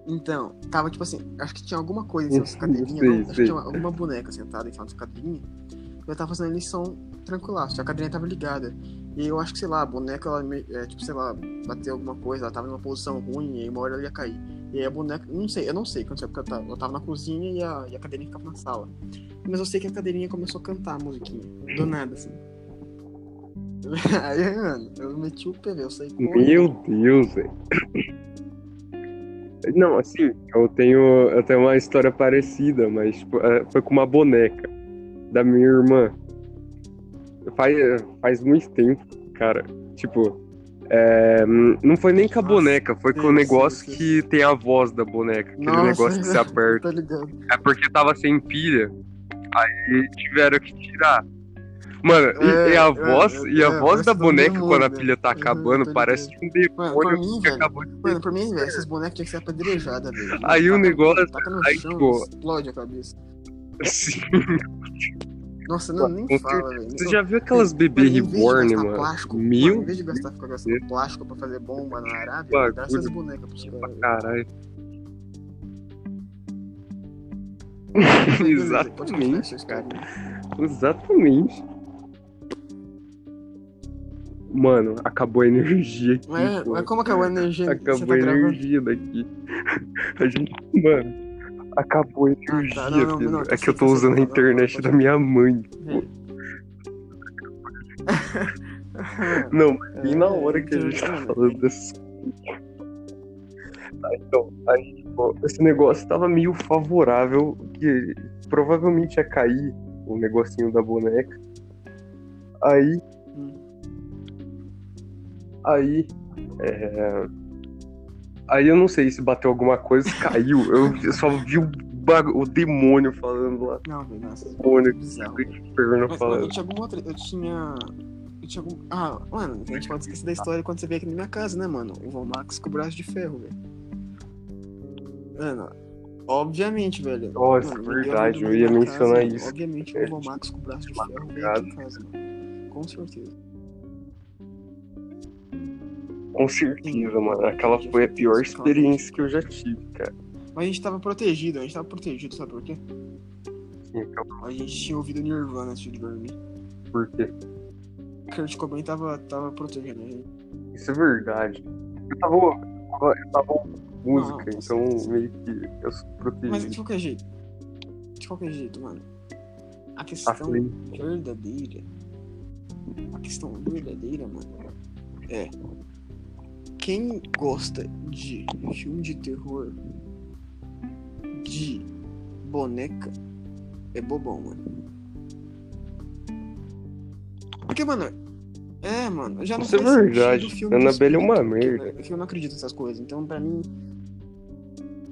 Então, tava tipo assim, acho que tinha alguma coisa em cima dessa cadeirinha, Sei, não, acho que tinha uma- alguma boneca sentada em cima dessa cadeirinha. E eu tava fazendo lição tranquilaço, a cadeirinha tava ligada. E eu acho que, sei lá, a boneca, ela, é, tipo, sei lá, bateu alguma coisa, ela tava numa posição ruim, e uma hora ela ia cair. E aí a boneca, não sei, eu não sei quando porque eu tava, eu tava na cozinha e a, e a cadeirinha ficava na sala. Mas eu sei que a cadeirinha começou a cantar a musiquinha, do nada, assim. Aí, mano, eu meti o PV, eu saí correndo. Meu Deus, velho. Não, assim, eu tenho, eu tenho uma história parecida, mas tipo, é, foi com uma boneca da minha irmã. Faz, faz muito tempo, cara. Tipo, é, não foi nem com a boneca, foi com o sim, negócio sim, sim. que tem a voz da boneca. Aquele Nossa, negócio que se aperta. É porque tava sem pilha. Aí tiveram que tirar. Mano, e- É, e, a é, voz, é, e a é, voz da um boneca demônio, quando a pilha tá acabando, parece um Mano, pra demônio mim, que velho. acabou de Mano, por mim, velho, esses bonecos tinham que ser apedrejada, velho. Aí o Taca- negócio- Taca no aí, chão, tipo- explode a cabeça. Sim. Nossa, não, nem fala, velho. Você já viu aquelas bebê Mano, em vez de reborn, mano? Plástico, Mil mano, em vez de gastar ficar gastando plástico pra fazer bomba na Arábia, dá essas bonecas pros caras. caralho. Exatamente, cara. Exatamente. Mano, acabou a energia aqui. Mas, mas como acabou a energia Acabou tá a gravando? energia daqui. A gente. Mano, acabou a energia, tá, não, não, não, tá é que eu tô usando a internet da minha mãe. pô. Não, e na hora que a gente tá falando dessas Tá, então, aí, tipo, esse negócio tava meio favorável, que provavelmente ia cair o negocinho da boneca. Aí. Aí. é, Aí eu não sei se bateu alguma coisa, se caiu. Eu, eu só vi o, bagu- o demônio falando lá. Não, velho, nossa. O demônio Mas, mano, falando. eu tinha alguma outra. Eu tinha. Eu tinha algum. Ah, mano, a gente pode esquecer da história quando você veio aqui na minha casa, né, mano? O Von Max com o braço de ferro, velho. Mano, obviamente, velho. Nossa, Mano, verdade, eu ia mencionar casa, isso. Obviamente, É, o Von Max com o braço de ferro veio aqui em casa, mano. Com certeza. Com certeza, mano. Aquela foi a pior experiência que eu já tive, cara. Mas a gente tava protegido, a gente tava protegido, sabe por quê? Então, A gente tinha ouvido Nirvana antes de dormir. por quê? Kurt Cobain tava, tava protegendo a gente. Isso é verdade. Eu tava, eu tava música, Não, então certeza. meio que eu sou Mas de protegido. qualquer jeito. De qualquer jeito, mano. A questão verdadeira. A questão verdadeira, mano, é. Quem gosta de filme de terror de boneca é bobão, mano. Porque, mano. É, mano, já não Isso é verdade. Annabelle é uma porque, merda. que eu não acredito nessas coisas. Então, pra mim.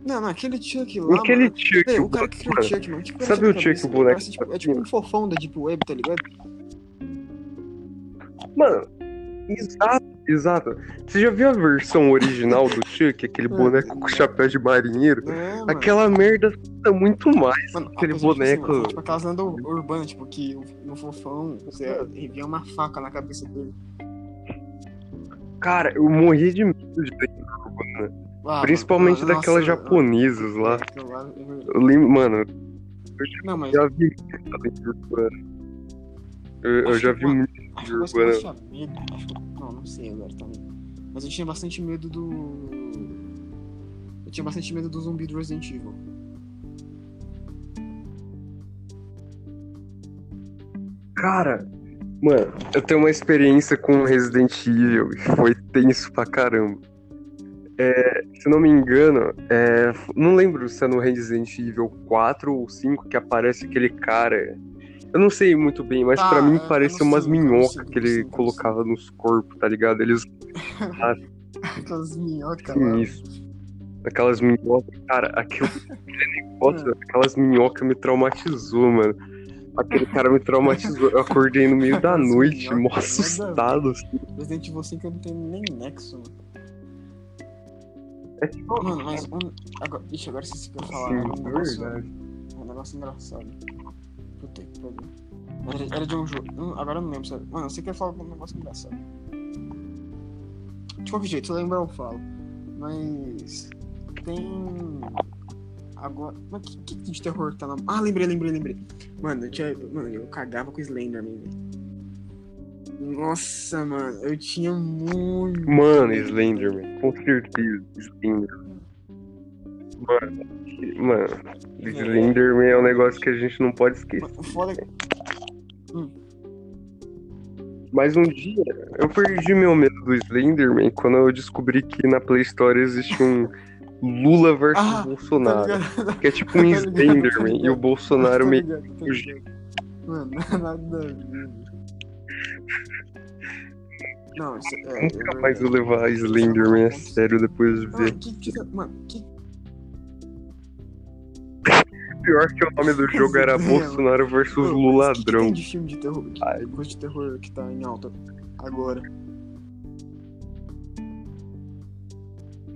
Não, não, aquele Chuck lá. Aquele mano, que é, o cara que criou o Chuck, mano. Que sabe o Chuck, o boneco Parece, tipo, é tipo um fofão da Deep Web, tá ligado? Mano, exato. Exato. Você já viu a versão original do Chuck, aquele Hum, boneco com chapéu de marinheiro? É, mano. Aquela merda tá muito mais. Mano, aquele assim, boneco. mano, tipo aquelas lendas urbanas, tipo, que no fofão você envia uma faca na cabeça dele. Cara, eu morri de medo de lenda urbana. Ah, Principalmente mano, daquelas nossa, japonesas lá. é verdade. Eu mano, Não, mas já vi. Eu, eu já vi mano, muito acho que eu tinha medo. Acho que, não, não sei agora também. Mas eu tinha bastante medo do. Eu tinha bastante medo do zumbi do Resident Evil. Cara, mano, eu tenho uma experiência com Resident Evil e foi tenso pra caramba. É, se não me engano, é, não lembro se é no Resident Evil 4 ou 5 que aparece aquele cara. Eu não sei muito bem, mas Tá, pra mim é, parece umas minhocas que ele colocava nos corpos, tá ligado? Eles Aquelas minhocas lá. sinistros. Aquelas minhocas, cara, aquele, negócio, É. aquelas minhocas me traumatizou, mano. Aquele cara me traumatizou. Eu acordei no meio da noite, mó assustado. assim. Resident Evil 5 eu não tenho nem nexo, mano. É tipo, Mano, mas um. Agora, ixi, agora vocês querem falar. Sim, um é negócio, um negócio engraçado. Era, era de um jogo. hum, Agora eu não lembro. Sabe? Mano, você quer falar um negócio engraçado. De qualquer jeito, se lembrar eu falo. Mas. Tem. Agora. Mas que, que de terror tá na. Ah, lembrei, lembrei, lembrei. Mano, eu tinha. Mano, eu cagava com Slenderman, velho. Nossa, mano, eu tinha muito. Mano, Slenderman, com certeza, Slenderman. Mano, mano, Slenderman é um negócio que a gente não pode esquecer. Foda é Mas um dia, eu perdi meu medo do Slenderman quando eu descobri que na Play Store existe um Lula versus Ah, tá Bolsonaro. Que é tipo um Tá ligado, tá Slenderman e o Bolsonaro meio. ligado. Mano, nada a ver. Não, isso é. Nunca é mais vou verdade. levar Slenderman a sério depois de Mano, ver. que, que, mano, que, Pior que o nome do jogo era. Bolsonaro versus Ô, Lula mas que que tem de filme de terror, de Ai. coisa de terror que tá em alta agora?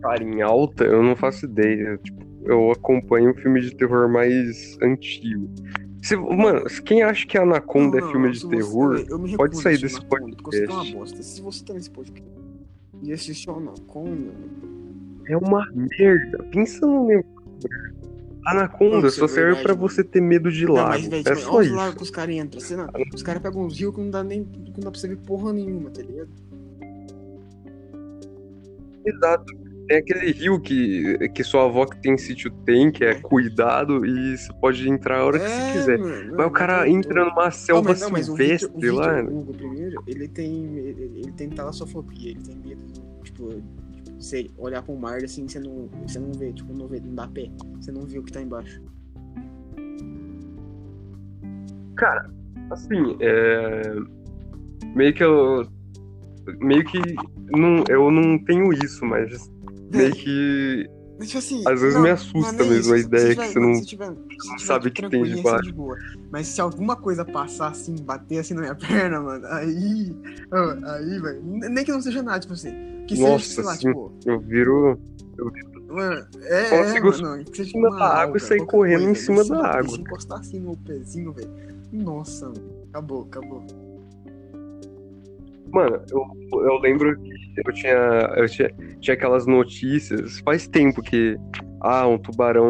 Cara, em alta, eu não faço ideia. Tipo, eu acompanho um filme de terror mais antigo. Se, mano, quem acha que Anaconda Não, é filme de terror, você- pode sair desse Anaconda, você tá uma podcast. bosta. Se você tá nesse podcast e assistiu Anaconda, é uma merda. Pensa no negócio. Anaconda Não, isso só é serve verdade, pra mano. você ter medo de Não, lago. mas, velho, é tipo, só olha os isso. que os caras entram. Não- Os caras pegam uns rios que não dá nem. que não dá pra você ver porra nenhuma, tá ligado? Exato. Tem aquele rio que, que sua avó que tem sítio tem, que é É. cuidado, e você pode entrar a hora que você quiser. mano, Mas o cara entra numa selva Não, mas o silvestre Victor, o lá. Victor Hugo, primeiro, ele tem. Ele, ele tem talassofobia, ele tem medo, tipo, você olhar pro mar assim, você não, você não vê, tipo, não vê, não dá pé. Você não vê o que tá embaixo. Assim, é. Meio que eu. Meio que. Não, eu não tenho isso, mas. Meio que. Mas, tipo assim, Às vezes não, me assusta não é mesmo a isso. ideia Se que tiver- você não- se tiver- se tiver sabe que tem debaixo. assim, de. Mas se alguma coisa passar assim, bater assim na minha perna, mano, aí. Aí, velho. Nem que não seja nada, tipo assim. Que Nossa, seja, sei lá, sim. tipo. Eu viro. Mano, é, é, Consigo mano, que seja cima uma da água e sair correndo em coisa, cima se da bater, água. Se encostar assim no pezinho, velho. Nossa, mano. Acabou, acabou. Mano, eu, eu lembro que eu tinha, eu tinha, tinha aquelas notícias, faz tempo que ah, um tubarão,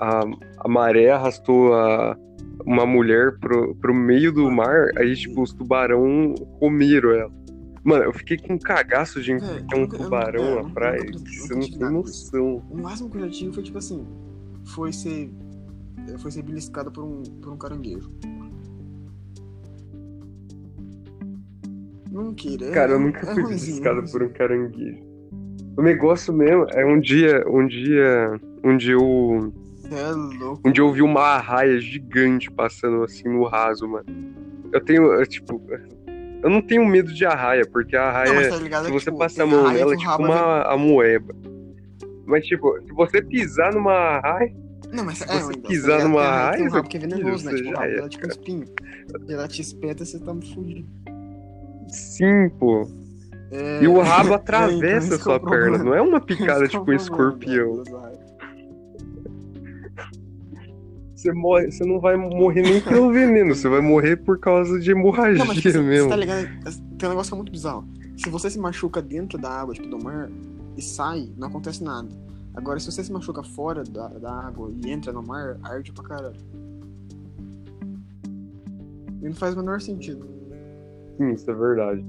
a, a maré arrastou a, uma mulher pro, pro meio do mar, aí tipo, os tubarão comeram ela. Mano, eu fiquei com um cagaço de É, encontrar eu um nunca- eu tubarão nunca- é, na praia, nunca- que você não tive tem noção. O máximo que eu já tive foi tipo assim. Foi ser. Foi ser beliscado por um, por um caranguejo. Mentira. é- Cara, eu nunca é fui beliscado por um caranguejo. O negócio mesmo é um dia, um dia, um dia eu é louco. Um dia eu vi uma arraia gigante passando assim no raso, mano. Eu tenho, eu, tipo, eu não tenho medo de arraia, porque a arraia, Não, tá se você tipo, passar a mão nela, é tipo uma amoeba. Mas, tipo, se você pisar numa arraia, Não, mas se é, você tá pisar ligado? numa Tem raia que tem um rabo que é venenoso, né? Tipo, rabo dela é tipo um espinho. E ela te espeta, você tá fudido. Sim, pô. É... E o rabo É, atravessa então, sua é o perna, problema. não é uma picada é tipo um escorpião. Você, morre, você não vai morrer nem pelo veneno, você vai morrer por causa de hemorragia Não, mas tipo, você, mesmo. você tá ligado? Tem um negócio que é muito bizarro. Se você se machuca dentro da água, tipo, do mar, e sai, não acontece nada. Agora, se você se machuca fora da, da água e entra no mar, arde pra caralho. E não faz o menor sentido. Sim, isso é verdade.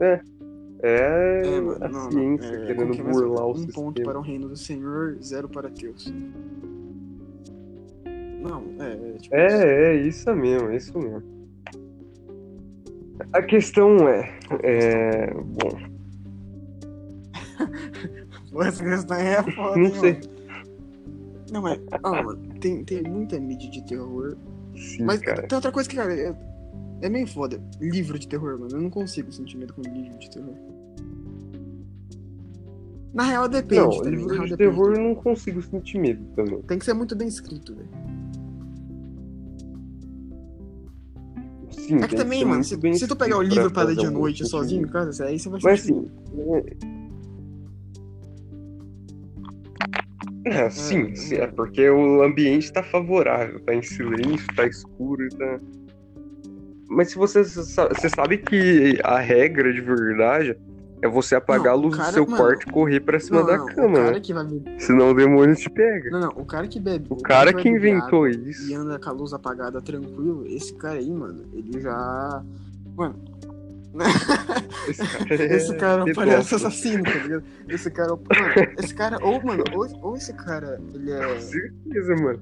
É. É, É, mano, a não, não. ciência É, querendo como que é mesmo? burlar o Um sistema. ponto para o reino do Senhor, zero para teus. Não, é, é tipo isso. É, é isso mesmo, é isso mesmo. A questão é, é bom, Essa questão é foda, não sei. mano? Não, mas, ah, mano, tem, tem muita mídia de terror. Sim, Mas cara. tem outra coisa que, cara, é, é meio foda. Livro de terror, mano. Eu não consigo sentir medo com livro de terror. Na real, depende. Não? Na livro real, de depende. terror eu não consigo sentir medo também. Tem que ser muito bem escrito, velho. Sim, É que também, mano, se, se tu pegar o livro pra ler de noite sozinho, cara, aí você vai Mas sentir. assim. É, sim, É, sim, é. porque o ambiente tá favorável, tá em silêncio, tá escuro, tá. Mas se você, você sabe que a regra de verdade é você apagar Não, a luz o cara- do seu mano, quarto e correr pra cima Não, da não, cama, o cara né? que vai beber. Senão o demônio te pega. Não, não, o cara que bebe. O cara vai que beber inventou isso. E anda com a luz apagada tranquilo, esse cara aí, mano, ele já. Mano. Esse cara é Esse cara é um palhaço assassino, tá ligado? Esse cara é um. Mano, esse cara. Ou, mano, ou, ou esse cara, ele Com é. certeza, mano.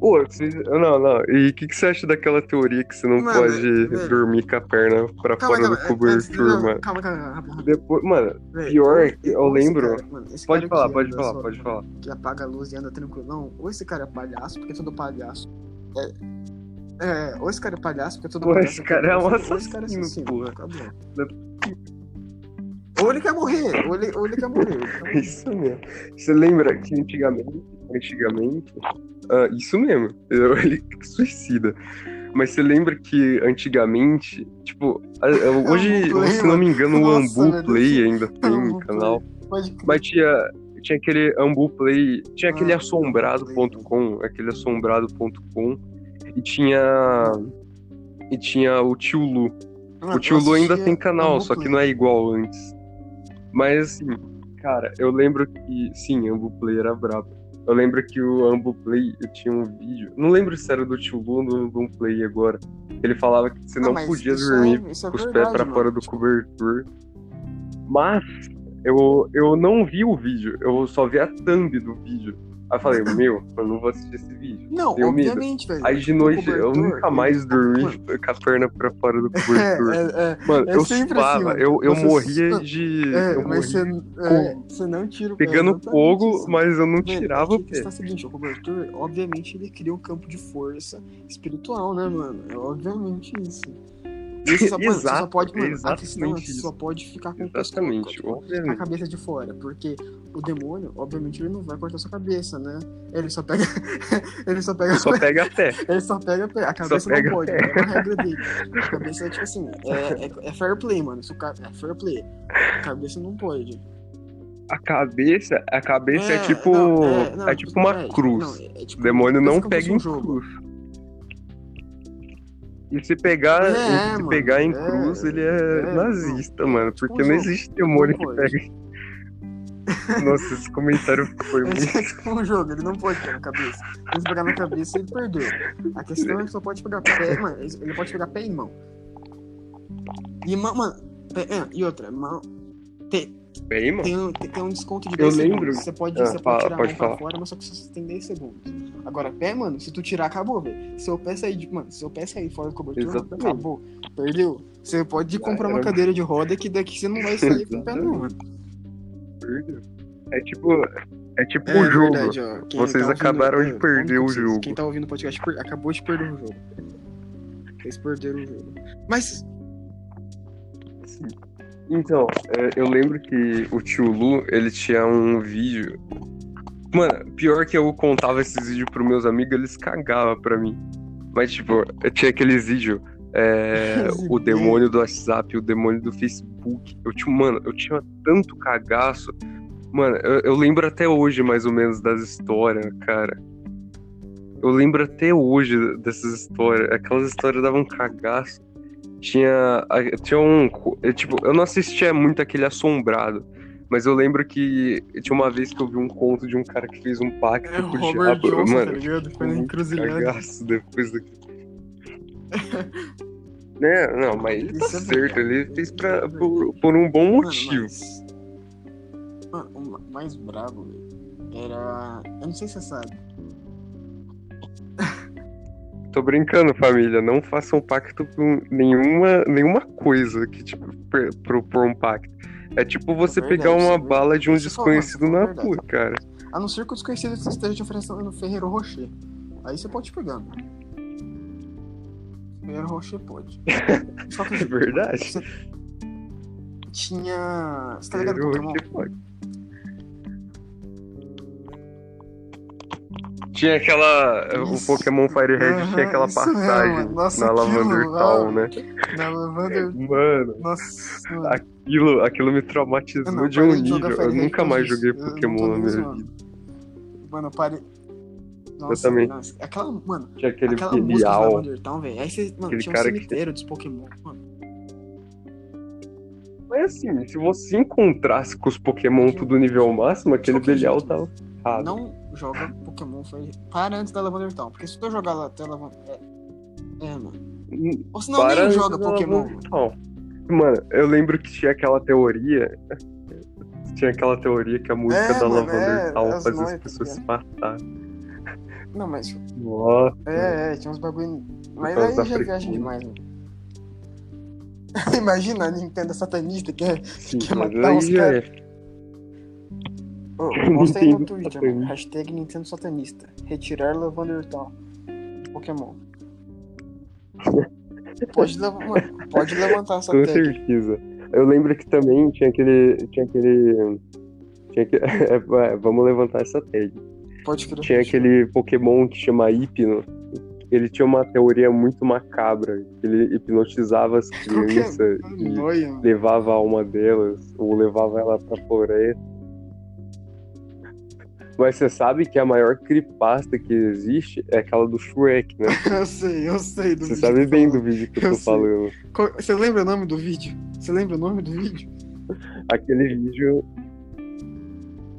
Pô, você... não, não. E o que, que você acha daquela teoria que você não Mano, pode velho. dormir com a perna pra Calma, fora calma, do é- cobertor, é- mano? Calma, calma, calma. Depois, mano, Velho, pior é que eu esse lembro- cara- mano, pode falar, pode falar, só- pode falar. Que apaga a luz e anda tranquilão, ou esse cara é palhaço, porque todo palhaço. É, é, ou esse cara é palhaço, porque todo Pô, palhaço. esse cara é um ou esse cara é assassino, assassino. porra. Acabou. Ou ele quer morrer, ou ele, ou ele quer morrer. ele quer morrer. Isso mesmo. Você lembra que antigamente, antigamente, ah, isso mesmo, ele suicida. Mas você lembra que antigamente, tipo, a- hoje, Play, se não me engano, o Nossa, Ambu velho, Play ainda tem um canal. Mas tinha, tinha aquele Ambu Play, tinha aquele Ah, assombrado.com, aquele assombrado.com, e tinha. E tinha o tio Lu. Mano, O tio Lu ainda tem canal, só que não é igual antes. Mas assim, cara, eu lembro que. Sim, Ambu Play era brabo. Eu lembro que o Ambu Play eu tinha um vídeo. Não lembro se era do tio Lu ou do, Play agora. Ele falava que você não, mas podia dormir é, é com os pés pra mano. fora do cobertor. Mas eu, eu não vi o vídeo, eu só vi a thumb do vídeo. Aí eu falei, meu, eu não vou assistir esse vídeo. Não, Tenho medo. obviamente, velho. Aí de noite eu nunca mais dormi Mano, com a perna pra fora do É, cobertor. é, é. Mano, é eu sempre suava, assim, mano. eu, eu Você morria de. É, eu mas você, é, você não tira o pé. pegando fogo, isso. mas eu não Velho, tirava é o pé. Está seguinte, o cobertor, obviamente, ele cria um campo de força espiritual, né, mano? É obviamente isso. Você só, mano, você só Exato, pode, mano, a questão é isso. só pode ficar com Exatamente, a cabeça de fora, porque o demônio, obviamente, ele não vai cortar sua cabeça, né? Ele só pega, ele só pega, Só pega a pé. ele só pega, a cabeça pega não pode, pé. é uma regra dele. A cabeça é tipo assim, é, é, é fair play, mano, se o cara, é fair play, a cabeça não pode. A cabeça, a cabeça é, tipo. não, é, não, tipo uma é, cruz. não, é- é tipo- o demônio não pega em um jogo. cruz. E se pegar, É, e se mano, pegar em é, cruz, ele é, é, nazista, mano. tipo Porque não existe demônio que pode. pega. Nossa, esse comentário foi muito. Esse é tipo um jogo, ele não pode pegar na cabeça. Se pegar na cabeça, ele perdeu. A questão é que só pode pegar pé, mano, ele pode pegar pé e mão. E mão, mano, pé- é, e outra, mão. Tem, Bem, mano. tem, um, tem, um desconto de Eu 10 lembro- segundos. Você pode, Ah, você fala, pode tirar a pode mão pra fora, mas só que você tem 10 segundos. Agora, pé, mano, se tu tirar, acabou, velho. Seu pé sair. Mano, seu pé sair fora do cobertor, Exatamente. acabou. Perdeu. Você pode Já comprar uma cadeira de roda que daqui você não vai sair com o pé, não, mano. É tipo. É tipo É um jogo. verdade, Vocês tá ouvindo- acabaram de é, perder o jogo. Quem tá ouvindo o podcast acabou de perder o jogo. Vocês perderam o jogo. Mas, Então, é, eu lembro que o tio Lu, ele tinha um vídeo. Mano, pior que eu contava esses vídeos pros meus amigos, eles cagavam pra mim. Mas, tipo, eu tinha aqueles vídeos é, o demônio do WhatsApp, o demônio do Facebook. Eu tinha, mano, eu tinha tanto cagaço. Mano, eu, eu lembro até hoje, mais ou menos, das histórias, cara. Eu lembro até hoje dessas histórias. Aquelas histórias davam cagaço. Tinha, tinha um. Tipo, eu não assistia muito aquele Assombrado. Mas eu lembro que tinha uma vez que eu vi um conto de um cara que fez um pacto É com o Robert diabo. Johnson, Mano, tá ligado? Foi na encruzilhada. depois daquilo. né? Não, mas ele tá é certo. Ele fez pra, Isso é por, por um bom Mano, motivo. mas... Mano, o ma- mais brabo, velho, era... Eu não sei se você sabe. Tô brincando, família. Não façam pacto com nenhuma, nenhuma coisa que, tipo, propor um pacto. É tipo você É verdade, pegar uma é verdade. bala de um é verdade, desconhecido é na verdade. rua, cara. A não ser que o desconhecido esteja te oferecendo no Ferreiro Rocher. Aí você pode pegar, mano. Ferreiro Rocher pode. Só que É verdade. Você tinha. Você tá ligado Eu- Pokémon? que pode. Tinha aquela. O Isso. Pokémon Fire Red Aham, tinha aquela passagem. Nossa, na Lavander lá. Town, né? Na Lavander. Mano, Nossa, mano. aquilo, aquilo me traumatizou Eu não, de um nível. Eu Red nunca mais joguei Eu Pokémon na minha vida. Mano, eu parei. Nossa, também. nossa, aquela, mano, Tinha aquele aquela música de Town, velho. Aí você, mano, Aquele tinha um cara que- cemitério dos Pokémon. Mano, Mas assim, se você encontrasse com os Pokémon tudo nível máximo, aquele Belial tava errado. não joga Fire Para antes da Lavander Town. Porque se tu jogar lá até Lavander. É, é, mano. Ou senão Para nem joga Pokémon. Mano, eu lembro que tinha aquela teoria. Tinha aquela teoria que a música É, da mano, Lavander é, Town as fazia as pessoas tá se matar. Não, mas. Nossa. É, é, tinha uns bagulho. Mas aí já é viagem demais, mano. Imagina a Nintendo satanista que é. Sim, quer mas matar uns já é. Posta aí no Twitter, mano. Hashtag Nintendo satanista. Retirar Lavander Town. Pokémon. Pode, leva- mano, pode levantar essa Com tag. certeza. Eu lembro que também tinha aquele. Tinha aquele. Tinha que... é, vamos levantar essa tag. Pode crer. Tinha aquele Pokémon que chama Hipno. Ele tinha uma teoria muito macabra. Ele hipnotizava as crianças e Noia, levava a alma delas, ou levava ela pra floresta. Mas você sabe que a maior creepypasta que existe é aquela do Shrek, né? Eu sei, eu sei do Você sabe bem do vídeo que eu Eu tô sei. falando. Qual- Você lembra o nome do vídeo? Você lembra o nome do vídeo? Aquele vídeo.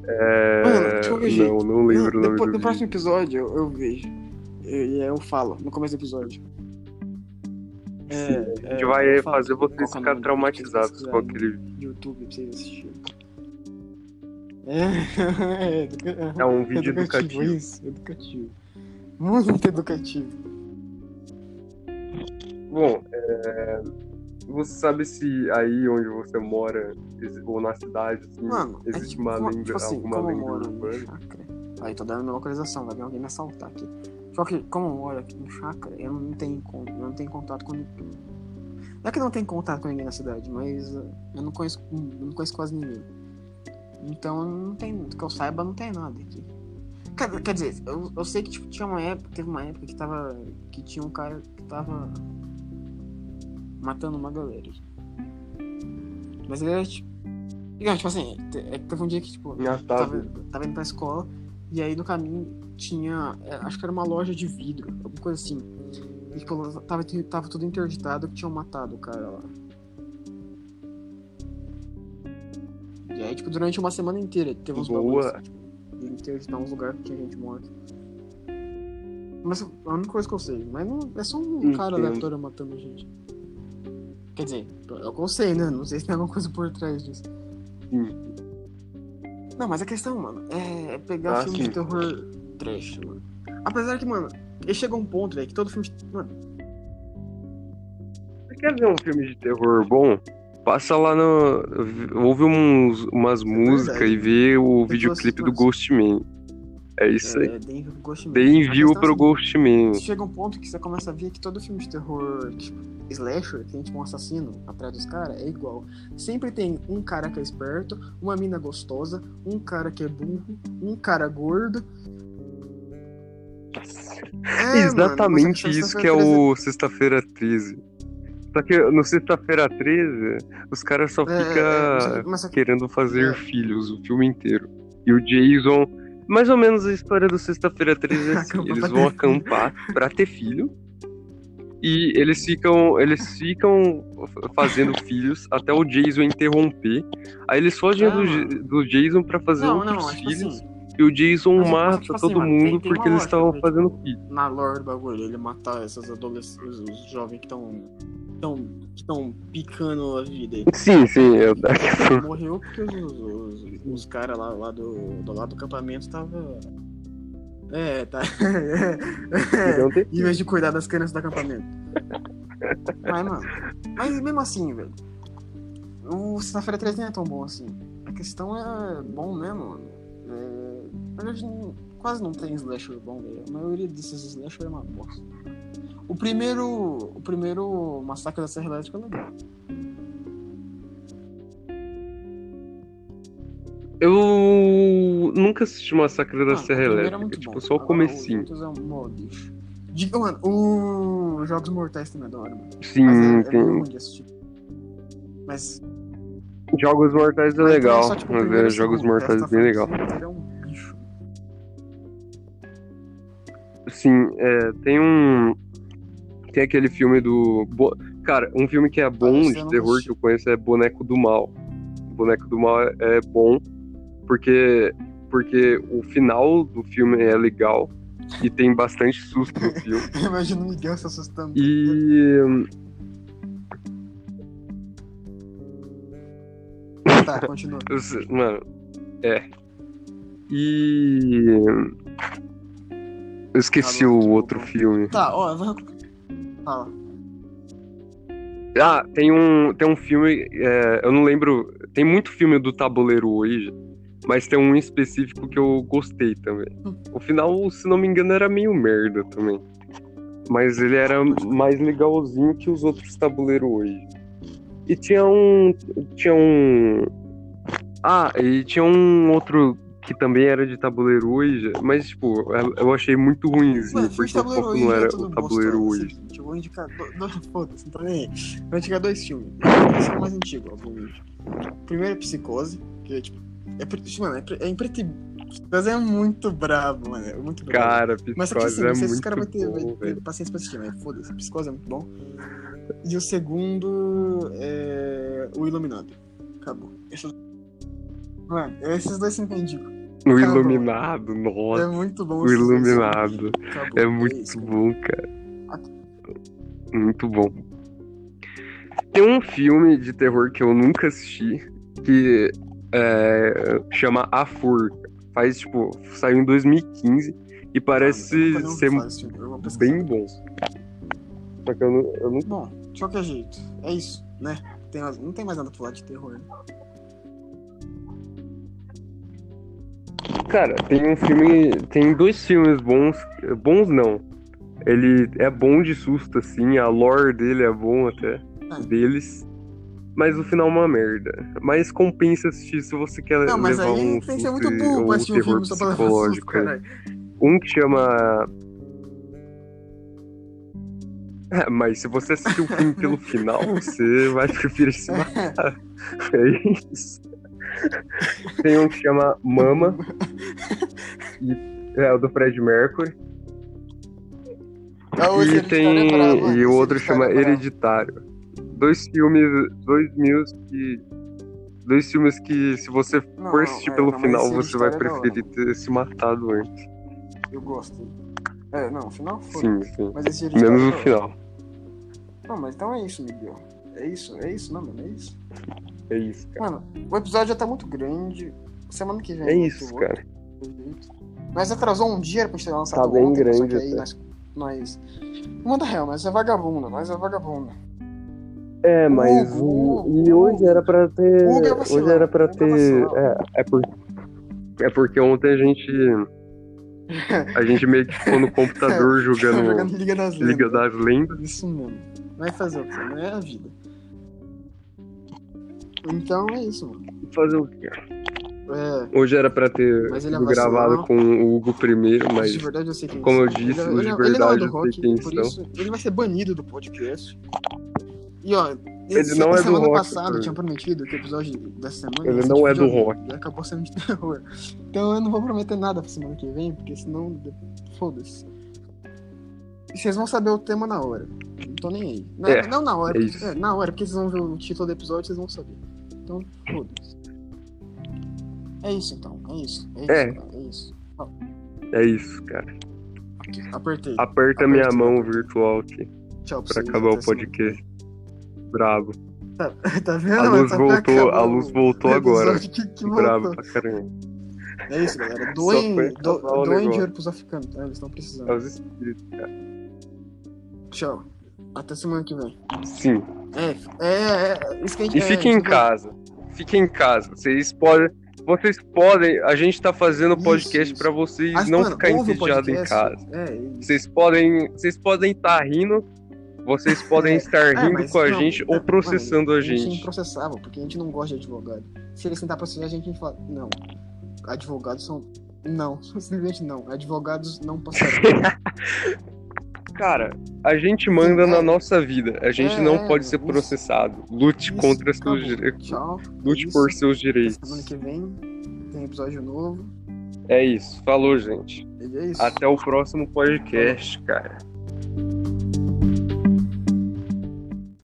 É... Mano, de qualquer jeito. Não, não lembro Não, o nome depois- do no vídeo. próximo episódio eu, eu vejo. E eu, eu falo, no começo do episódio. É, Sim, a gente é, vai fazer vocês ficarem traumatizados com aquele vídeo. YouTube pra vocês assistirem. É, é, educa- É um vídeo educativo. Isso, educativo. Muito educativo. Bom, é... você sabe se aí onde você mora, ou na cidade, assim, Mano, é existe tipo, uma lenda, tipo assim, alguma moro urbana? Aí tô dando minha localização, vai vir alguém me assaltar aqui. Só que, como eu moro aqui em chácara, eu não tenho, eu não tenho contato com ninguém. Não é que não tenho contato com ninguém na cidade, mas uh, eu não conheço, eu não conheço quase ninguém. Então não tem, que eu saiba, não tem nada aqui. Quer, quer dizer, eu, eu sei que tipo, tinha uma época, teve uma época que tava. que tinha um cara que tava matando uma galera. Mas ele era tipo. Não, tipo assim, é que teve um dia que, tipo, eu tava, tava indo pra escola e aí no caminho tinha. é, acho que era uma loja de vidro, alguma coisa assim. E tipo, tava, tava tudo interditado que tinham matado o cara lá. E aí, tipo, durante uma semana inteira teve uns Boa. bagulhos. assim, Tipo, interditar uns lugares que tinha gente morta. Mas a única coisa que eu sei. Mas não, é só um Entendo. cara aleatório matando gente. Quer dizer, eu sei, né? Não sei se tem alguma coisa por trás disso. Sim. Não, mas a questão, mano, é pegar Ah, filme sim. de terror trash, mano. Apesar que, mano, ele chega a um ponto, velho, que todo filme. de- Mano, Você quer ver um filme de terror bom? Passa lá no. Ouve uns, umas músicas verdade. e vê o videoclipe do Ghostman. É isso aí. é, deem questão é pro assim, Ghostman. Chega um ponto que você começa a ver que todo filme de terror, tipo, slasher, que tem tipo um assassino atrás dos caras, é igual. Sempre tem um cara que é esperto, uma mina gostosa, um cara que é burro, um cara gordo. É, mano, Exatamente você- isso que é o Sexta-feira 13. Só que no sexta-feira 13, os caras só É, ficam é, mas só que- querendo fazer é. filhos o filme inteiro. E o Jason. Mais ou menos a história do Sexta-feira 13 é assim. Eles vão acampar pra ter filho. E eles ficam. Eles ficam fazendo filhos até o Jason interromper. Aí eles fogem Ah, do, mano. do Jason pra fazer Não, outros não, é tipo filhos. assim, E o Jason Mas é- é mata tipo assim, todo mundo tem- tem porque eles estavam né, fazendo tipo, filho. na lore do bagulho, ele matar esses adolescentes, os jovens que estão tão, que estão picando a vida aí. Sim, sim, eu... Morreu porque os, os, os caras lá, lá do, do lado do acampamento tava. É, tá. Em vez de cuidar das crianças do acampamento. Mas, mano. Mas mesmo assim, velho. O Sexta-feira 13 nem é tão bom assim. A questão é bom mesmo, mano. É, na verdade, não- quase não tem slasher bom, velho. A maioria desses slasher é uma bosta. O primeiro. O primeiro Massacre da Serra Elétrica é legal. Eu nunca assisti Massacre da Mano, Serra é Elétrica, muito tipo, bom. só o Agora, comecinho. É. Diga, mano, o Jogos Mortais também é da hora, mano. Sim, Mas é, é tem... meio ruim de assistir. Mas. Jogos Mortais é mas legal, só, tipo, mas é Jogos Mortais resto bem legal. inteira É um lixo. Sim, é, tem um... Tem aquele filme do... Bo- Cara, um filme que é bom esse eu de terror que eu conheço é Boneco do Mal. Boneco do Mal é, é bom porque, porque o final do filme é legal e tem bastante susto no filme. Imagina o Miguel se assustando. E... Tá, continua. Eu Mano, é. E. Eu esqueci bom, o outro filme. Tá, ó, eu vou. Fala. Ah, tem um, tem um filme. é, eu não lembro. Tem muito filme do tabuleiro hoje, mas tem um específico que eu gostei também. O final, se não me engano, era meio merda também. Mas ele era mais legalzinho que os outros tabuleiros hoje. E tinha um. Tinha um. Ah, e tinha um outro que também era de tabuleiro hoje, mas, tipo, eu- achei muito ruimzinho, porque o foco não é era o tabuleiro hoje. Eu vou indicar. Foda-se, não tô nem aí. Vou indicar dois filmes. Esse é o mais antigo, obviamente. Primeiro é Psicose, que é tipo. É, pre- mano, é, é em preto e. Psicose é muito brabo, mano. É muito brabo. Cara, Mas só que assim, Psicose é não sei se os caras vão ter, vai ter paciência pra assistir, mas foda-se, Psicose é muito bom. E o segundo é o Iluminado. Acabou. Esses... Mano, esses dois se indico. O. Iluminado, É nossa. muito bom. O. Iluminado. É muito bom, cara. Muito bom. Tem um filme de terror que eu nunca assisti que é, chama A Forca. Faz, tipo, saiu em 2015 e parece ouvi ser bem bom. Só que eu não, eu não Bom, de qualquer jeito, é isso, né? Tem, não tem mais nada pra falar de terror. Né? Cara, tem um filme. Tem dois filmes bons. Bons não. Ele é bom de susto, assim. A lore dele é bom até. Ah. Deles. Mas o final é uma merda. Mas compensa assistir se você quer Não, mas levar aí um tem que ser muito burro pra assistir terror filme só pra levar susto, psicológico. é. caralho. Um que chama. É, mas se você assistir o filme pelo final, você vai preferir se matar. É isso. Tem um que chama Mama. E é o do Fred Mercury. Ah, o E tem. mano, E o outro chama. Hereditário. Dois filmes. Dois mil que. Dois filmes que, se você Não, for não, assistir é, pelo não, final, você vai é preferir ter se matado antes. Eu gosto. É, não, final foi. Sim, sim. Mas esse Menos o final. Não, mas então é isso, Miguel. É isso, é isso, não, mano, é isso. É isso, cara. Mano, o episódio já tá muito grande. Semana que vem. É isso, cara. Mas atrasou um dia pra gente ter lançado Tá bem ontem, só grande que aí até. nós, nós... Manda real, nós é vagabunda, nós é vagabunda. É, mas Hugo, o- Hugo, e hoje era pra ter. É hoje era pra Hugo é ter. É, é, por, é porque ontem a gente. A gente meio que ficou no computador jogando Jogando Liga das Lendas. Liga das Lendas. Isso mesmo. Vai fazer o quê? Não é a vida. Então é isso, mano. Fazer o quê? É, Hoje era pra ter ele é sido gravado com o Hugo primeiro, mas de verdade eu sei quem como eu disse, ele, ele, de ele não é verdade do eu sei rock, quem por isso ele vai ser banido do podcast. E ó, Ele não é do semana rock, passada tinha prometido que o episódio dessa semana Ele não de é do rock. Acabou sendo de terror. Então eu não vou prometer nada pra semana que vem, porque senão. Foda-se. E Vocês vão saber o tema na hora. Não tô nem aí. Não, É, não na hora, é é, na hora, porque vocês vão ver o título do episódio vocês vão saber. Então, foda-se. É isso então, é isso. É isso, É. cara, é isso. É isso, cara. Ok, Apertei. Aperta minha Apertei. mão virtual aqui Tchau pra pra acabar o podcast. Bravo. vem. Tá vendo? A luz pra voltou, a luz voltou agora. Que, que Bravo voltou. pra caramba. É isso, galera. Doem, do, doem dinheiro pros africanos, tá? Eles estão É precisando. os espíritos, cara. Tchau. Até semana que vem. Sim. É, é, é isso E é, fiquem em casa. Fiquem em casa. Vocês podem. Vocês podem. A gente tá fazendo podcast pra vocês mas, não mano, ficarem entediados em casa. É, isso. Vocês podem. Vocês podem estar rindo. Vocês podem É. estar É, rindo mas com a não, gente não, ou processando mano, a A gente gente. processava, porque a gente não gosta de advogado. Se eles tentar processar a gente, a gente fala, não. Advogados são. Não, simplesmente não. Advogados não passarão. Cara, a gente manda É. na nossa vida. A gente É, não é, pode ser isso. processado. Lute Isso, contra seus direitos. Tchau. Lute Isso. por seus Semana direitos. que vem tem episódio novo. É isso. Falou, gente. E é isso. Até o próximo podcast, cara.